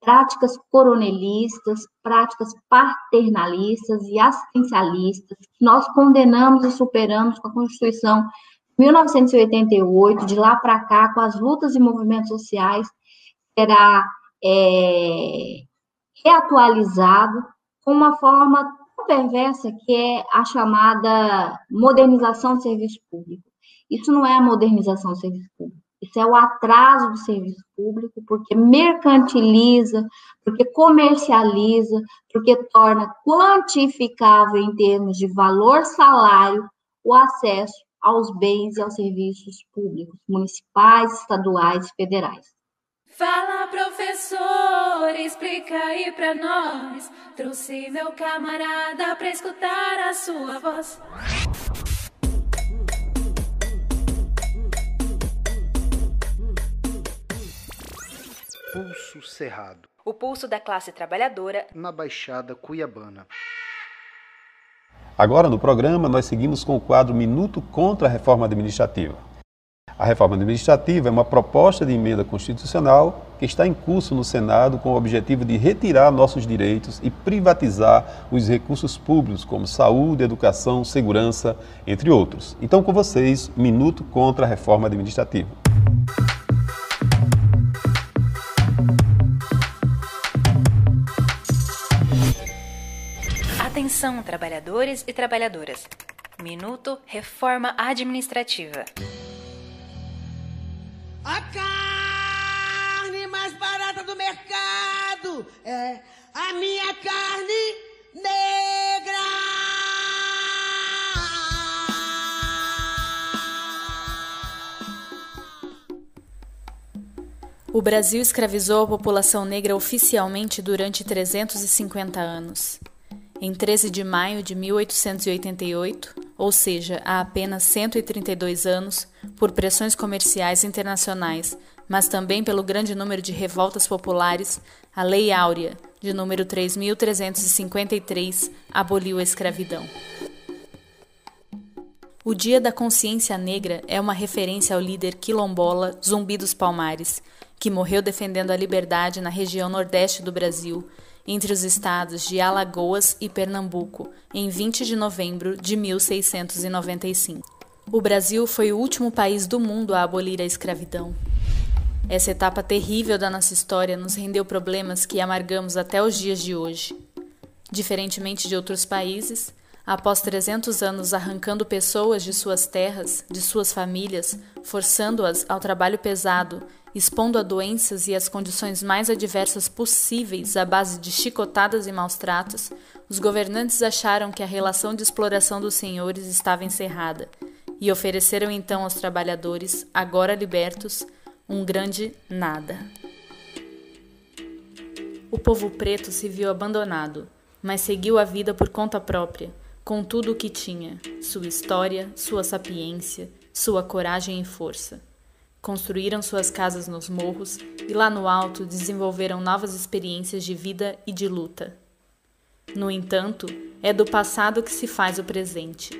Práticas coronelistas, práticas paternalistas e assistencialistas, nós condenamos e superamos com a Constituição 1988, de lá para cá, com as lutas e movimentos sociais, será é, reatualizado com uma forma perversa que é a chamada modernização do serviço público. Isso não é a modernização do serviço público, isso é o atraso do serviço público, porque mercantiliza, porque comercializa, porque torna quantificável em termos de valor salário o acesso aos bens e aos serviços públicos, municipais, estaduais e federais. Fala, professor, explica aí pra nós. Trouxe meu camarada pra escutar a sua voz. Pulso Cerrado. O pulso da classe trabalhadora na Baixada Cuiabana. Agora no programa nós seguimos com o quadro Minuto contra a Reforma Administrativa. A reforma administrativa é uma proposta de emenda constitucional que está em curso no Senado com o objetivo de retirar nossos direitos e privatizar os recursos públicos, como saúde, educação, segurança, entre outros. Então, com vocês, Minuto contra a Reforma Administrativa. Atenção, trabalhadores e trabalhadoras. Minuto Reforma Administrativa. A carne mais barata do mercado é a minha carne negra. O Brasil escravizou a população negra oficialmente durante 350 anos. Em 13 de maio de 1888, ou seja, há apenas 132 anos, por pressões comerciais internacionais, mas também pelo grande número de revoltas populares, a Lei Áurea, de número 3353, aboliu a escravidão. O Dia da Consciência Negra é uma referência ao líder quilombola Zumbi dos Palmares, que morreu defendendo a liberdade na região nordeste do Brasil entre os estados de Alagoas e Pernambuco, em 20 de novembro de 1695. O Brasil foi o último país do mundo a abolir a escravidão. Essa etapa terrível da nossa história nos rendeu problemas que amargamos até os dias de hoje. Diferentemente de outros países, após 300 anos arrancando pessoas de suas terras, de suas famílias, forçando-as ao trabalho pesado expondo a doenças e as condições mais adversas possíveis à base de chicotadas e maus tratos, os governantes acharam que a relação de exploração dos senhores estava encerrada e ofereceram então aos trabalhadores, agora libertos, um grande nada. O povo preto se viu abandonado, mas seguiu a vida por conta própria, com tudo o que tinha: sua história, sua sapiência, sua coragem e força. Construíram suas casas nos morros e lá no alto desenvolveram novas experiências de vida e de luta. No entanto, é do passado que se faz o presente,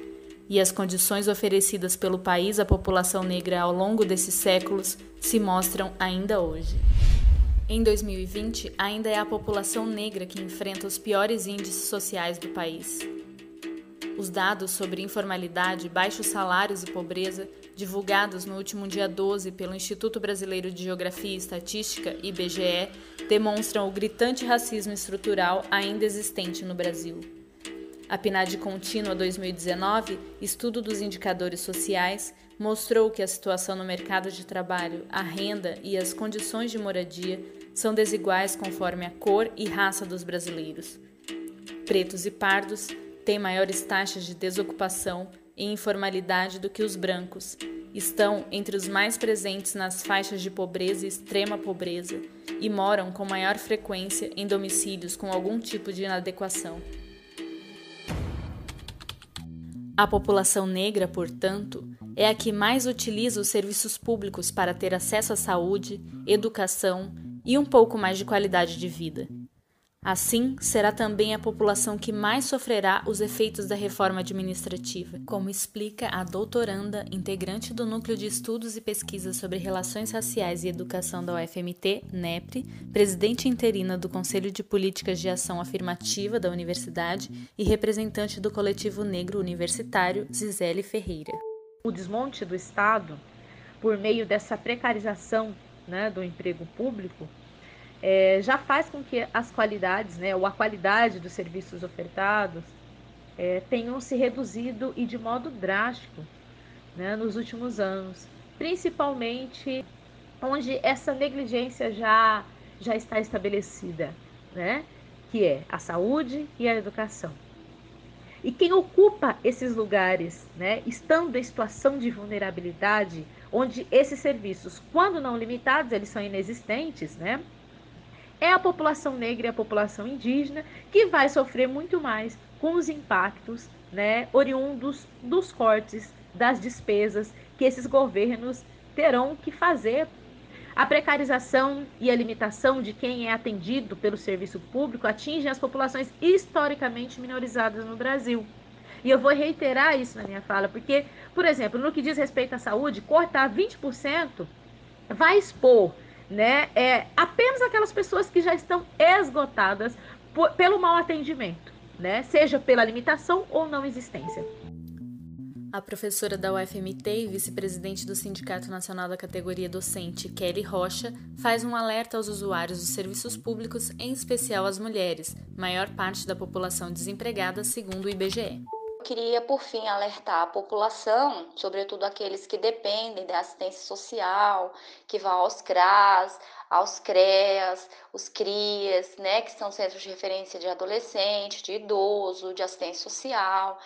e as condições oferecidas pelo país à população negra ao longo desses séculos se mostram ainda hoje. Em 2020, ainda é a população negra que enfrenta os piores índices sociais do país. Os dados sobre informalidade, baixos salários e pobreza divulgados no último dia 12 pelo Instituto Brasileiro de Geografia e Estatística, IBGE, demonstram o gritante racismo estrutural ainda existente no Brasil. A PNAD Contínua 2019, estudo dos indicadores sociais, mostrou que a situação no mercado de trabalho, a renda e as condições de moradia são desiguais conforme a cor e raça dos brasileiros. Pretos e pardos têm maiores taxas de desocupação, e informalidade do que os brancos. Estão entre os mais presentes nas faixas de pobreza e extrema pobreza e moram com maior frequência em domicílios com algum tipo de inadequação. A população negra, portanto, é a que mais utiliza os serviços públicos para ter acesso à saúde, educação e um pouco mais de qualidade de vida. Assim, será também a população que mais sofrerá os efeitos da reforma administrativa, como explica a doutoranda, integrante do Núcleo de Estudos e Pesquisas sobre Relações Raciais e Educação da UFMT, NEPRE, presidente interina do Conselho de Políticas de Ação Afirmativa da Universidade e representante do Coletivo Negro Universitário, Zizele Ferreira. O desmonte do Estado, por meio dessa precarização né, do emprego público, é, já faz com que as qualidades, né, ou a qualidade dos serviços ofertados é, tenham se reduzido e de modo drástico né, nos últimos anos, principalmente onde essa negligência já, já está estabelecida, né, que é a saúde e a educação. E quem ocupa esses lugares, né, estando em situação de vulnerabilidade, onde esses serviços, quando não limitados, eles são inexistentes, né, é a população negra e a população indígena que vai sofrer muito mais com os impactos né, oriundos dos cortes, das despesas que esses governos terão que fazer. A precarização e a limitação de quem é atendido pelo serviço público atingem as populações historicamente minorizadas no Brasil. E eu vou reiterar isso na minha fala, porque, por exemplo, no que diz respeito à saúde, cortar 20% vai expor né? É apenas aquelas pessoas que já estão esgotadas por, pelo mau atendimento, né? Seja pela limitação ou não existência. A professora da UFMT e vice-presidente do Sindicato Nacional da Categoria Docente, Kelly Rocha, faz um alerta aos usuários dos serviços públicos, em especial às mulheres, maior parte da população desempregada, segundo o IBGE queria, por fim, alertar a população, sobretudo aqueles que dependem da assistência social, que vão aos CRAS, aos CREAS, os CRIAS, né, que são centros de referência de adolescente, de idoso, de assistência social,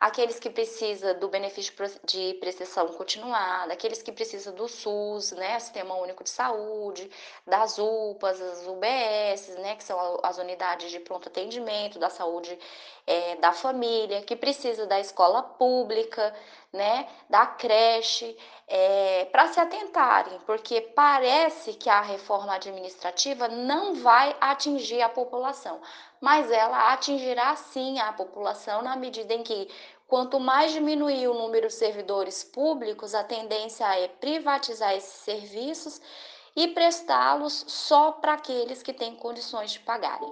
aqueles que precisam do benefício de prestação continuada, aqueles que precisam do SUS, né, Sistema Único de Saúde, das UPAs, as UBS, né, que são as unidades de pronto atendimento da saúde é, da família, que precisa da escola pública, né, da creche, é, para se atentarem, porque parece que a reforma administrativa não vai atingir a população, mas ela atingirá sim a população na medida em que quanto mais diminuir o número de servidores públicos, a tendência é privatizar esses serviços e prestá-los só para aqueles que têm condições de pagarem.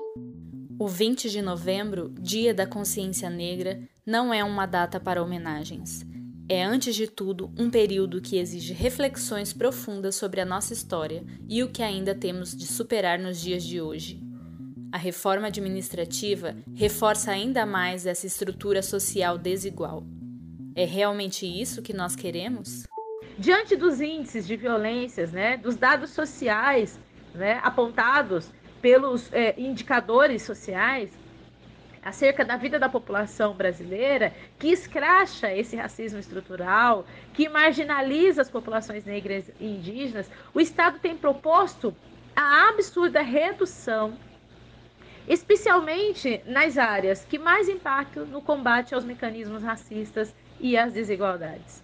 O 20 de novembro, Dia da Consciência Negra, não é uma data para homenagens. É, antes de tudo, um período que exige reflexões profundas sobre a nossa história e o que ainda temos de superar nos dias de hoje. A reforma administrativa reforça ainda mais essa estrutura social desigual. É realmente isso que nós queremos? Diante dos índices de violências, né, dos dados sociais né, apontados pelos é, indicadores sociais, acerca da vida da população brasileira, que escracha esse racismo estrutural, que marginaliza as populações negras e indígenas, o Estado tem proposto a absurda redução, especialmente nas áreas que mais impactam no combate aos mecanismos racistas e às desigualdades.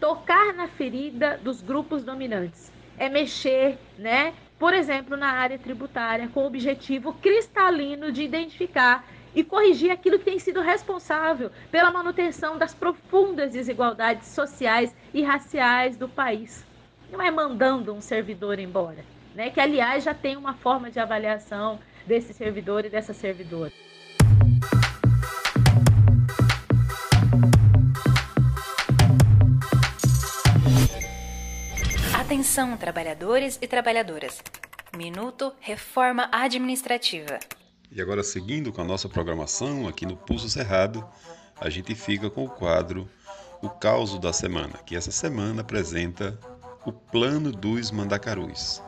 Tocar na ferida dos grupos dominantes é mexer, né, por exemplo, na área tributária, com o objetivo cristalino de identificar e corrigir aquilo que tem sido responsável pela manutenção das profundas desigualdades sociais e raciais do país. Não é mandando um servidor embora, né? que, aliás, já tem uma forma de avaliação desse servidor e dessa servidora. Atenção, trabalhadores e trabalhadoras. Minuto Reforma Administrativa. E agora, seguindo com a nossa programação aqui no Pulso Cerrado, a gente fica com o quadro O Causo da Semana, que essa semana apresenta o Plano dos Mandacarus.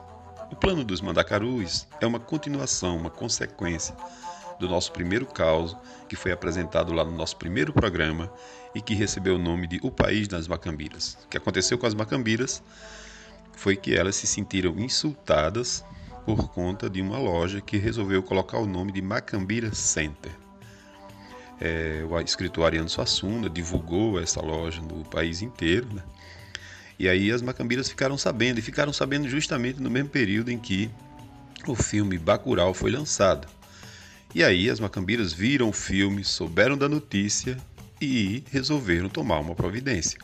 O Plano dos Mandacarus é uma continuação, uma consequência do nosso primeiro caos, que foi apresentado lá no nosso primeiro programa e que recebeu o nome de O País das Macambiras. O que aconteceu com as Macambiras foi que elas se sentiram insultadas por conta de uma loja que resolveu colocar o nome de Macambira Center. é, o escritor Ariano Suassuna divulgou essa loja no país inteiro, né? E aí as macambiras ficaram sabendo, e ficaram sabendo justamente no mesmo período em que o filme Bacurau foi lançado. E aí as macambiras viram o filme, souberam da notícia e resolveram tomar uma providência.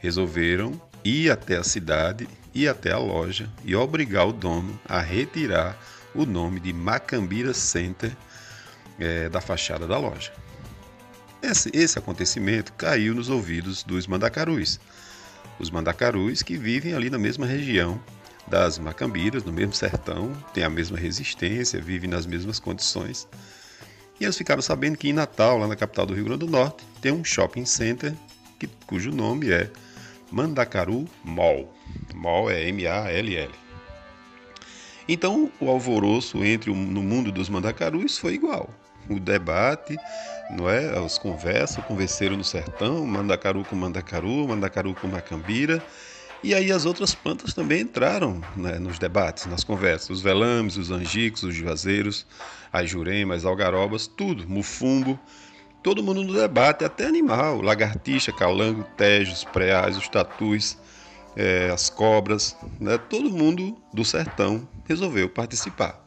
Resolveram ir até a cidade, ir até a loja e obrigar o dono a retirar o nome de Macambira Center é, da fachada da loja. Esse, esse acontecimento caiu nos ouvidos dos mandacarus. Os mandacarus que vivem ali na mesma região das Macambiras, no mesmo sertão, têm a mesma resistência, vivem nas mesmas condições. E eles ficaram sabendo que em Natal, lá na capital do Rio Grande do Norte, tem um shopping center que, cujo nome é Mandacaru Mall. Mall é M-A-L-L. Então, o alvoroço entre o, no mundo dos mandacarus foi igual. O debate, não é? As conversas, convenceram no sertão, mandacaru com mandacaru, mandacaru com macambira. E aí as outras plantas também entraram né, nos debates, nas conversas. Os velames, os angicos, os juazeiros, as juremas, as algarobas, tudo, mufumbo. Todo mundo no debate, até animal, lagartixa, calango, tejos, preais, os tatus, é, as cobras, né, todo mundo do sertão resolveu participar.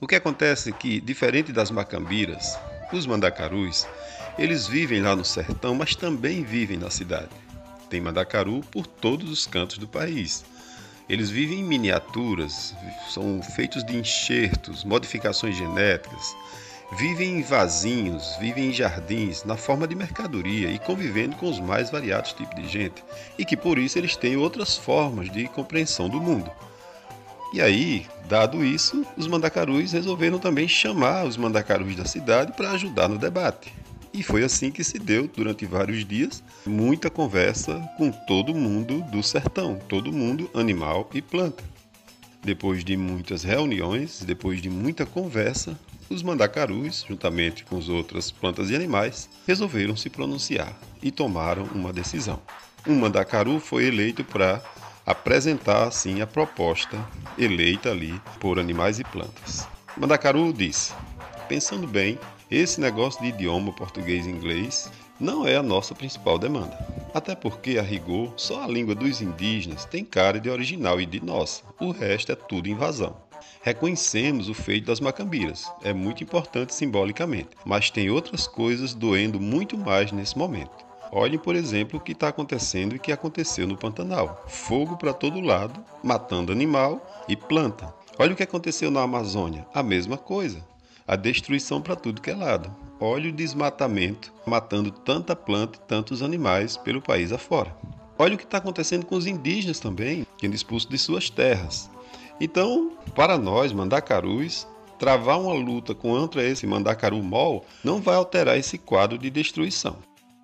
O que acontece é que, diferente das macambiras, os mandacarus, eles vivem lá no sertão, mas também vivem na cidade. Tem mandacaru por todos os cantos do país. Eles vivem em miniaturas, são feitos de enxertos, modificações genéticas, vivem em vasinhos, vivem em jardins, na forma de mercadoria e convivendo com os mais variados tipos de gente, e que por isso eles têm outras formas de compreensão do mundo. E aí, dado isso, os mandacarus resolveram também chamar os mandacarus da cidade para ajudar no debate. E foi assim que se deu durante vários dias muita conversa com todo mundo do sertão, todo mundo, animal e planta. Depois de muitas reuniões, depois de muita conversa, os mandacarus, juntamente com as outras plantas e animais, resolveram se pronunciar e tomaram uma decisão. Um mandacaru foi eleito para apresentar assim a proposta eleita ali por animais e plantas. Mandacaru disse: Pensando bem, esse negócio de idioma português e inglês não é a nossa principal demanda. Até porque, a rigor, só a língua dos indígenas tem cara de original e de nossa, o resto é tudo invasão. Reconhecemos o feito das macambiras, é muito importante simbolicamente, mas tem outras coisas doendo muito mais nesse momento. Olhem, por exemplo, o que está acontecendo e que aconteceu no Pantanal: fogo para todo lado, matando animal e planta. Olha o que aconteceu na Amazônia: a mesma coisa a destruição para tudo que é lado. Olha o desmatamento, matando tanta planta e tantos animais pelo país afora. Olha o que está acontecendo com os indígenas também, sendo expulsos de suas terras. Então, para nós, mandacarus, travar uma luta contra esse mandacaru mol não vai alterar esse quadro de destruição.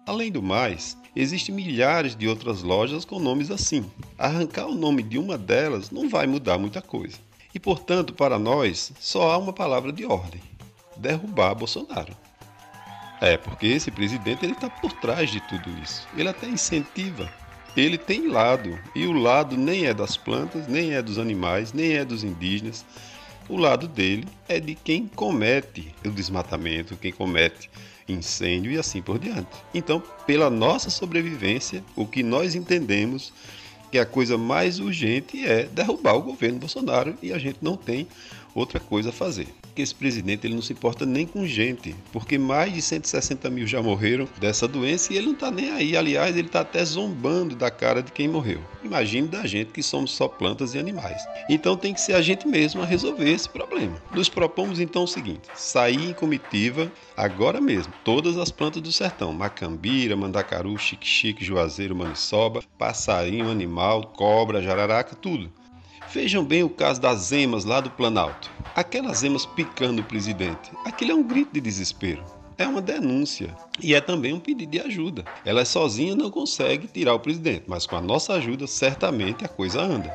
Além do mais, existem milhares de outras lojas com nomes assim. Arrancar o nome de uma delas não vai mudar muita coisa. E portanto, para nós, só há uma palavra de ordem: derrubar Bolsonaro. É, porque esse presidente ele está por trás de tudo isso. Ele até incentiva. Ele tem lado, e o lado nem é das plantas, nem é dos animais, nem é dos indígenas. O lado dele é de quem comete o desmatamento, quem comete incêndio e assim por diante. Então, pela nossa sobrevivência, o que nós entendemos que a coisa mais urgente é derrubar o governo Bolsonaro e a gente não tem outra coisa a fazer que esse presidente ele não se importa nem com gente, porque mais de 160 mil já morreram dessa doença e ele não está nem aí. Aliás, ele está até zombando da cara de quem morreu. Imagine da gente que somos só plantas e animais. Então tem que ser a gente mesmo a resolver esse problema. Nos propomos então o seguinte: sair em comitiva agora mesmo, todas as plantas do sertão: macambira, mandacaru, xique-xique, juazeiro, maniçoba, passarinho, animal, cobra, jararaca, tudo Vejam bem o caso das emas lá do Planalto. Aquelas emas picando o presidente. Aquilo é um grito de desespero. É uma denúncia e é também um pedido de ajuda. Ela sozinha não consegue tirar o presidente, mas com a nossa ajuda, certamente a coisa anda.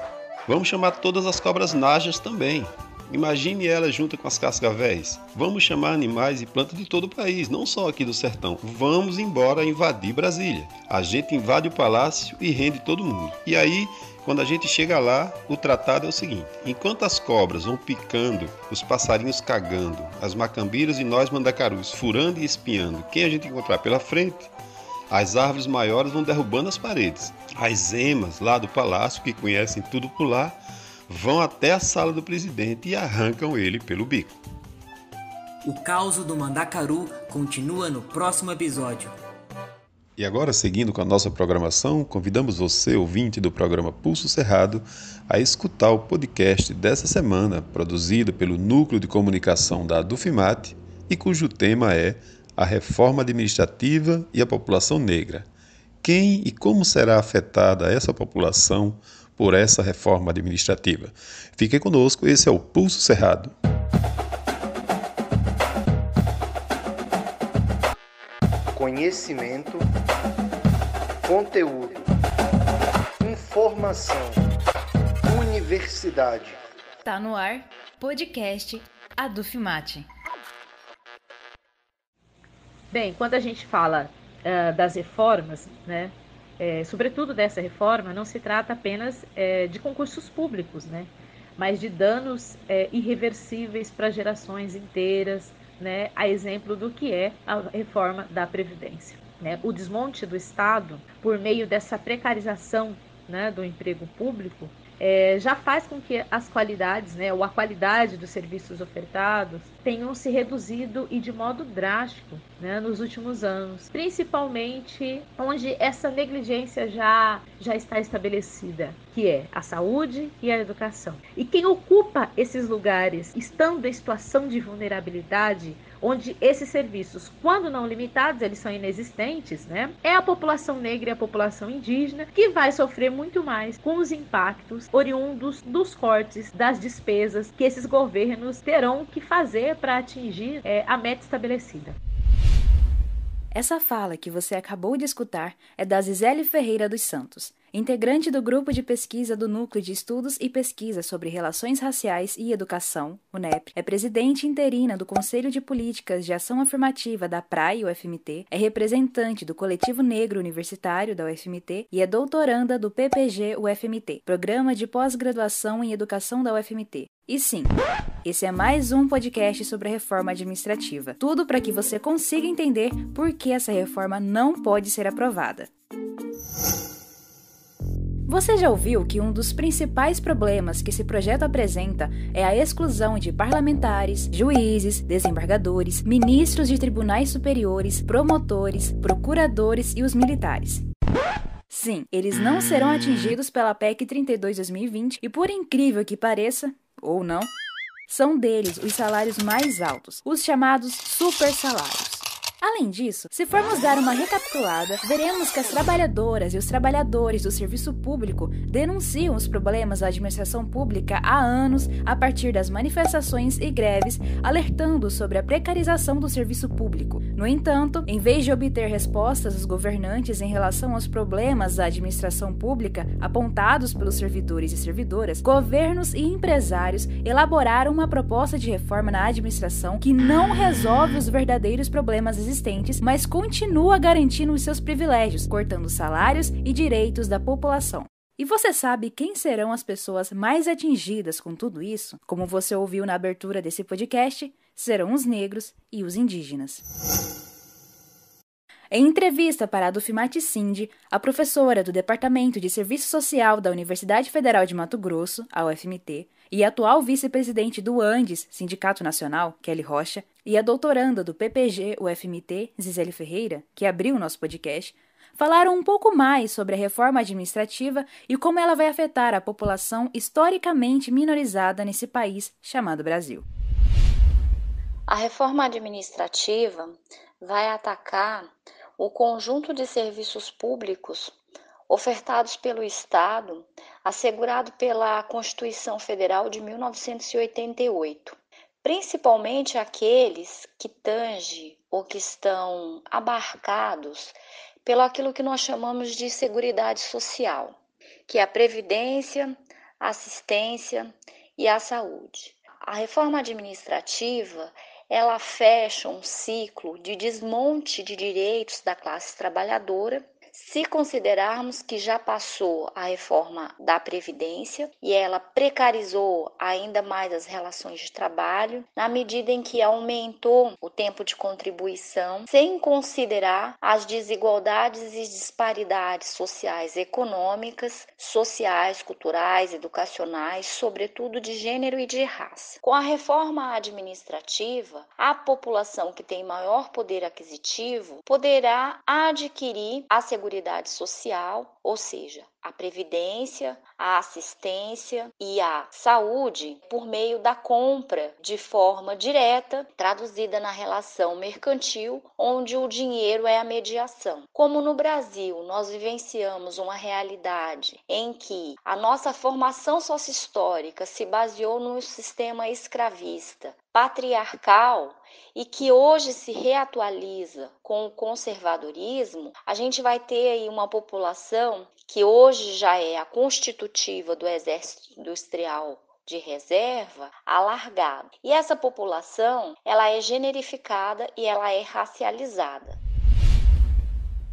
Vamos chamar todas as cobras najas também. Imagine ela junto com as cascavéis. Vamos chamar animais e plantas de todo o país, não só aqui do sertão. Vamos embora invadir Brasília. A gente invade o palácio e rende todo mundo. E aí quando a gente chega lá, o tratado é o seguinte: enquanto as cobras vão picando, os passarinhos cagando, as macambiras e nós mandacarus furando e espiando quem a gente encontrar pela frente, as árvores maiores vão derrubando as paredes. As emas lá do palácio, que conhecem tudo por lá, vão até a sala do presidente e arrancam ele pelo bico. O caos do Mandacaru continua no próximo episódio. E agora, seguindo com a nossa programação, convidamos você, ouvinte do programa Pulso Cerrado, a escutar o podcast dessa semana, produzido pelo Núcleo de Comunicação da Dufimate e cujo tema é a reforma administrativa e a população negra. Quem e como será afetada essa população por essa reforma administrativa? Fique conosco, esse é o Pulso Cerrado. Conhecimento, conteúdo, informação, universidade. Tá no ar, podcast Adufimate. Bem, quando a gente fala uh, das reformas, né, é, sobretudo dessa reforma, não se trata apenas é, de concursos públicos, né, mas de danos é, irreversíveis para gerações inteiras, né, a exemplo do que é a reforma da Previdência. Né? O desmonte do Estado, por meio dessa precarização né, do emprego público, é, já faz com que as qualidades, né, ou a qualidade dos serviços ofertados tenham se reduzido e de modo drástico né, nos últimos anos, principalmente onde essa negligência já, já está estabelecida, que é a saúde e a educação. E quem ocupa esses lugares, estando em situação de vulnerabilidade, onde esses serviços, quando não limitados, eles são inexistentes, né? É a população negra e a população indígena que vai sofrer muito mais com os impactos oriundos dos cortes das despesas que esses governos terão que fazer para atingir é, a meta estabelecida. Essa fala que você acabou de escutar é da Zizele Ferreira dos Santos, integrante do grupo de pesquisa do Núcleo de Estudos e Pesquisa sobre Relações Raciais e Educação, UNEP, é presidente interina do Conselho de Políticas de Ação Afirmativa da PRAI UFMT, é representante do Coletivo Negro Universitário da UFMT e é doutoranda do PPG UFMT, Programa de Pós-Graduação em Educação da UFMT. E sim, esse é mais um podcast sobre a reforma administrativa. Tudo para que você consiga entender por que essa reforma não pode ser aprovada. Você já ouviu que um dos principais problemas que esse projeto apresenta é a exclusão de parlamentares, juízes, desembargadores, ministros de tribunais superiores, promotores, procuradores e os militares. Sim, eles não serão atingidos pela PEC 32-2020 e, por incrível que pareça, ou não, são deles os salários mais altos, os chamados super salários. Além disso, se formos dar uma recapitulada, veremos que as trabalhadoras e os trabalhadores do serviço público denunciam os problemas da administração pública há anos a partir das manifestações e greves, alertando sobre a precarização do serviço público. No entanto, em vez de obter respostas dos governantes em relação aos problemas da administração pública apontados pelos servidores e servidoras, governos e empresários elaboraram uma proposta de reforma na administração que não resolve os verdadeiros problemas existentes, mas continua garantindo os seus privilégios, cortando salários e direitos da população. E você sabe quem serão as pessoas mais atingidas com tudo isso? Como você ouviu na abertura desse podcast, serão os negros e os indígenas. Em entrevista para a Dufimate Cindy, a professora do Departamento de Serviço Social da Universidade Federal de Mato Grosso, a UFMT, e atual vice-presidente do Andes, Sindicato Nacional, Kelly Rocha, e a doutoranda do PPG UFMT, Zizele Ferreira, que abriu o nosso podcast, falaram um pouco mais sobre a reforma administrativa e como ela vai afetar a população historicamente minorizada nesse país chamado Brasil. A reforma administrativa vai atacar o conjunto de serviços públicos ofertados pelo Estado, assegurado pela Constituição Federal de 1988, principalmente aqueles que tangem ou que estão abarcados pelo aquilo que nós chamamos de seguridade social, que é a previdência, a assistência e a saúde. A reforma administrativa ela fecha um ciclo de desmonte de direitos da classe trabalhadora, se considerarmos que já passou a reforma da Previdência e ela precarizou ainda mais as relações de trabalho, na medida em que aumentou o tempo de contribuição, sem considerar as desigualdades e disparidades sociais, econômicas, sociais, culturais, educacionais, sobretudo de gênero e de raça. Com a reforma administrativa, a população que tem maior poder aquisitivo poderá adquirir a Seguridade Social, ou seja, a previdência, a assistência e a saúde por meio da compra de forma direta, traduzida na relação mercantil, onde o dinheiro é a mediação. Como no Brasil nós vivenciamos uma realidade em que a nossa formação sociohistórica se baseou no sistema escravista, patriarcal e que hoje se reatualiza com o conservadorismo, a gente vai ter aí uma população que hoje já é a constitutiva do exército industrial de reserva alargado. E essa população, ela é generificada e ela é racializada.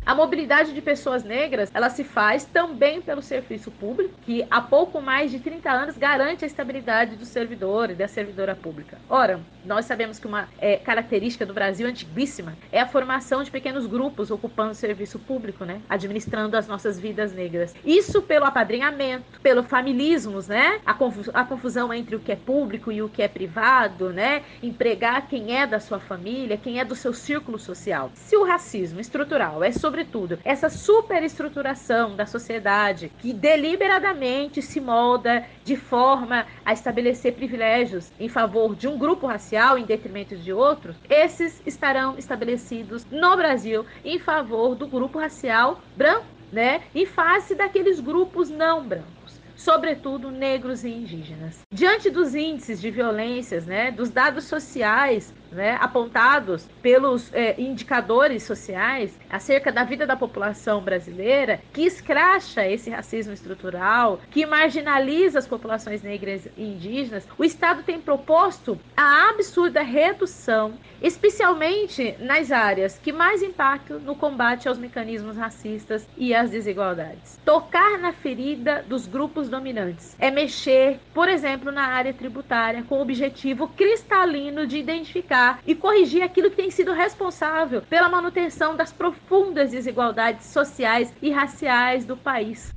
A mobilidade de pessoas negras, ela se faz também pelo serviço público, que há pouco mais de 30 anos garante a estabilidade do servidor e da servidora pública. Ora, nós sabemos que uma é, característica do Brasil antiguíssima é a formação de pequenos grupos ocupando o serviço público, né? Administrando as nossas vidas negras. Isso pelo apadrinhamento, pelo familismos, né? A, a confusão entre o que é público e o que é privado, né? Empregar quem é da sua família, quem é do seu círculo social. Se o racismo estrutural é sobre sobretudo, essa superestruturação da sociedade que deliberadamente se molda de forma a estabelecer privilégios em favor de um grupo racial em detrimento de outros, esses estarão estabelecidos no Brasil em favor do grupo racial branco, né? Em face daqueles grupos não brancos sobretudo negros e indígenas. Diante dos índices de violências, né, dos dados sociais né, apontados pelos é, indicadores sociais acerca da vida da população brasileira, que escracha esse racismo estrutural, que marginaliza as populações negras e indígenas, o Estado tem proposto a absurda redução, especialmente nas áreas que mais impactam no combate aos mecanismos racistas e às desigualdades. Tocar na ferida dos grupos dominantes é mexer, por exemplo, na área tributária com o objetivo cristalino de identificar e corrigir aquilo que tem sido responsável pela manutenção das profundas desigualdades sociais e raciais do país.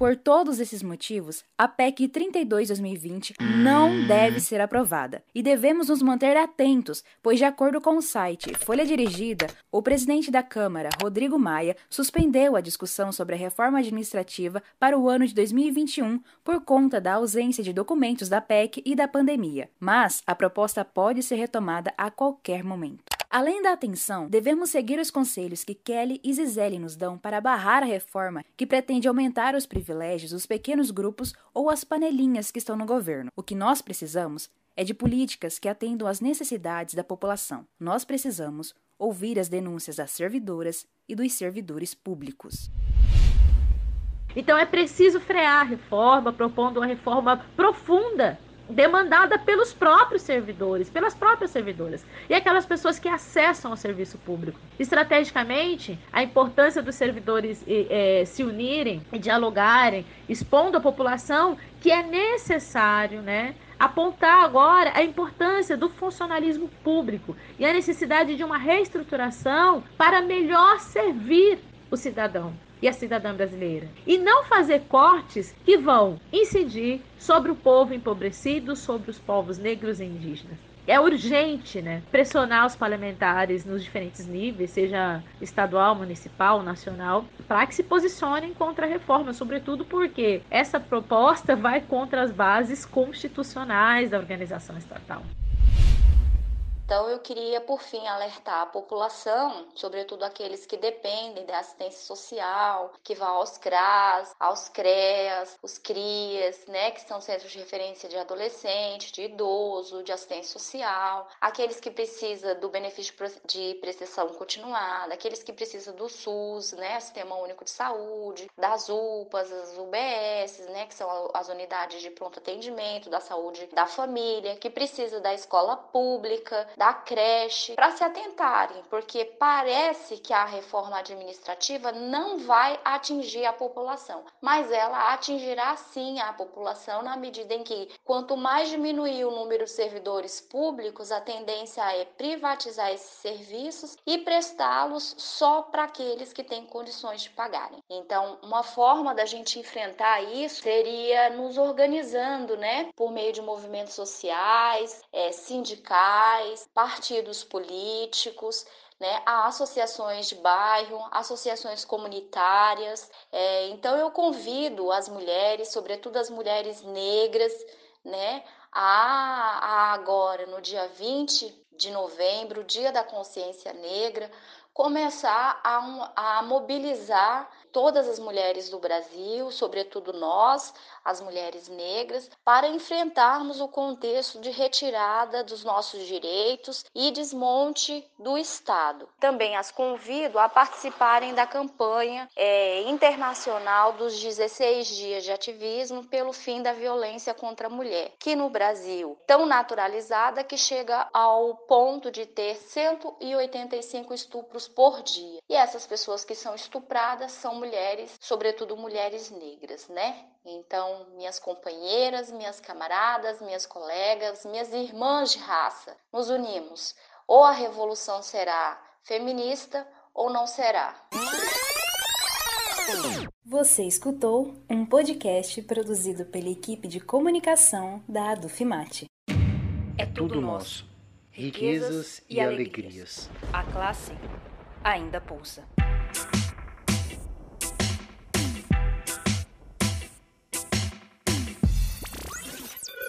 Por todos esses motivos, a PEC 32-2020 não deve ser aprovada e devemos nos manter atentos, pois, de acordo com o site Folha Dirigida, o presidente da Câmara, Rodrigo Maia, suspendeu a discussão sobre a reforma administrativa para o ano de 2021 por conta da ausência de documentos da PEC e da pandemia. Mas a proposta pode ser retomada a qualquer momento. Além da atenção, devemos seguir os conselhos que Kelly e Zizeli nos dão para barrar a reforma que pretende aumentar os privilégios dos pequenos grupos ou as panelinhas que estão no governo. O que nós precisamos é de políticas que atendam às necessidades da população. Nós precisamos ouvir as denúncias das servidoras e dos servidores públicos. Então é preciso frear a reforma, propondo uma reforma profunda demandada pelos próprios servidores, pelas próprias servidoras e aquelas pessoas que acessam ao serviço público. Estrategicamente, a importância dos servidores é, se unirem e dialogarem, expondo à população que é necessário, né? apontar agora a importância do funcionalismo público e a necessidade de uma reestruturação para melhor servir o cidadão e a cidadã brasileira. E não fazer cortes que vão incidir sobre o povo empobrecido, sobre os povos negros e indígenas. É urgente né, pressionar os parlamentares nos diferentes níveis, seja estadual, municipal, nacional, para que se posicionem contra a reforma, sobretudo porque essa proposta vai contra as bases constitucionais da organização estatal. Então, eu queria, por fim, alertar a população, sobretudo aqueles que dependem da assistência social, que vão aos CRAS, aos CREAS, os CRIAS, né, que são centros de referência de adolescente, de idoso, de assistência social, aqueles que precisam do benefício de prestação continuada, aqueles que precisam do SUS, né, Sistema Único de Saúde, das UPAs, as UBS, né, que são as unidades de pronto atendimento, da saúde da família, que precisa da escola pública, da creche, para se atentarem, porque parece que a reforma administrativa não vai atingir a população, mas ela atingirá sim a população na medida em que quanto mais diminuir o número de servidores públicos, a tendência é privatizar esses serviços e prestá-los só para aqueles que têm condições de pagarem. Então, uma forma da gente enfrentar isso seria nos organizando, né, por meio de movimentos sociais, é, sindicais, partidos políticos, né, a associações de bairro, associações comunitárias. É, então eu convido as mulheres, sobretudo as mulheres negras, né, a, a agora, no dia 20 de novembro, Dia da Consciência Negra, começar a, a mobilizar todas as mulheres do Brasil, sobretudo nós, as mulheres negras, para enfrentarmos o contexto de retirada dos nossos direitos e desmonte do Estado. Também as convido a participarem da campanha é, internacional dos 16 dias de ativismo pelo fim da violência contra a mulher, que no Brasil tão naturalizada que chega ao ponto de ter 185 estupros por dia. E essas pessoas que são estupradas são mulheres, sobretudo mulheres negras, né? Então, minhas companheiras, minhas camaradas, minhas colegas, minhas irmãs de raça, nos unimos. Ou a revolução será feminista ou não será. Você escutou um podcast produzido pela equipe de comunicação da Adufimate. É tudo nosso. Riquezas e alegrias. A classe ainda pulsa.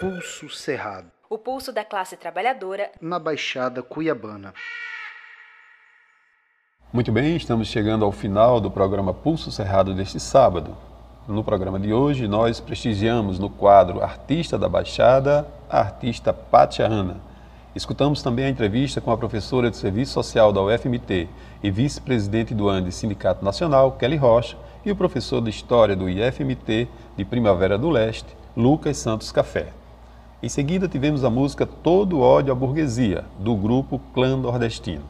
Pulso Cerrado. O pulso da classe trabalhadora na Baixada Cuiabana. Muito bem, estamos chegando ao final do programa Pulso Cerrado deste sábado. No programa de hoje, nós prestigiamos no quadro Artista da Baixada a artista Pátia Ana. Escutamos também a entrevista com a professora de Serviço Social da UFMT e vice-presidente do ANDE Sindicato Nacional, Kelly Rocha, e o professor de História do IFMT de Primavera do Leste, Lucas Santos Café. Em seguida, tivemos a música Todo Ódio à Burguesia, do grupo Clã Nordestino.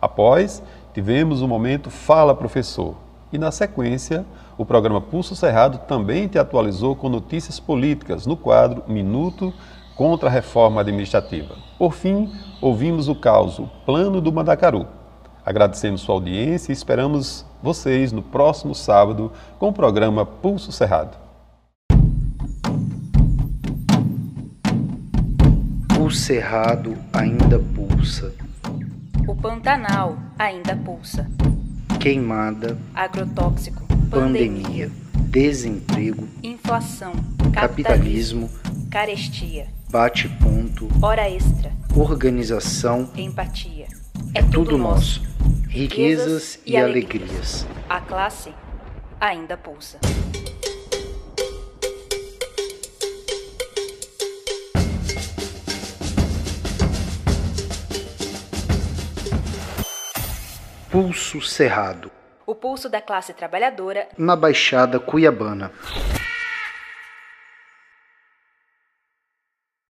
Após, tivemos o momento Fala Professor. E na sequência, o programa Pulso Cerrado também te atualizou com notícias políticas no quadro Minuto contra a Reforma Administrativa. Por fim, ouvimos o caos Plano do Mandacaru. Agradecemos sua audiência e esperamos vocês no próximo sábado com o programa Pulso Cerrado. Cerrado ainda pulsa. O Pantanal ainda pulsa. Queimada. Agrotóxico. Pandemia. Desemprego. Inflação. Capitalismo. Carestia. Bate-ponto. Hora extra. Organização. Empatia. É tudo nosso. Riquezas e alegrias. A classe ainda pulsa. Pulso Cerrado. O pulso da classe trabalhadora na Baixada Cuiabana.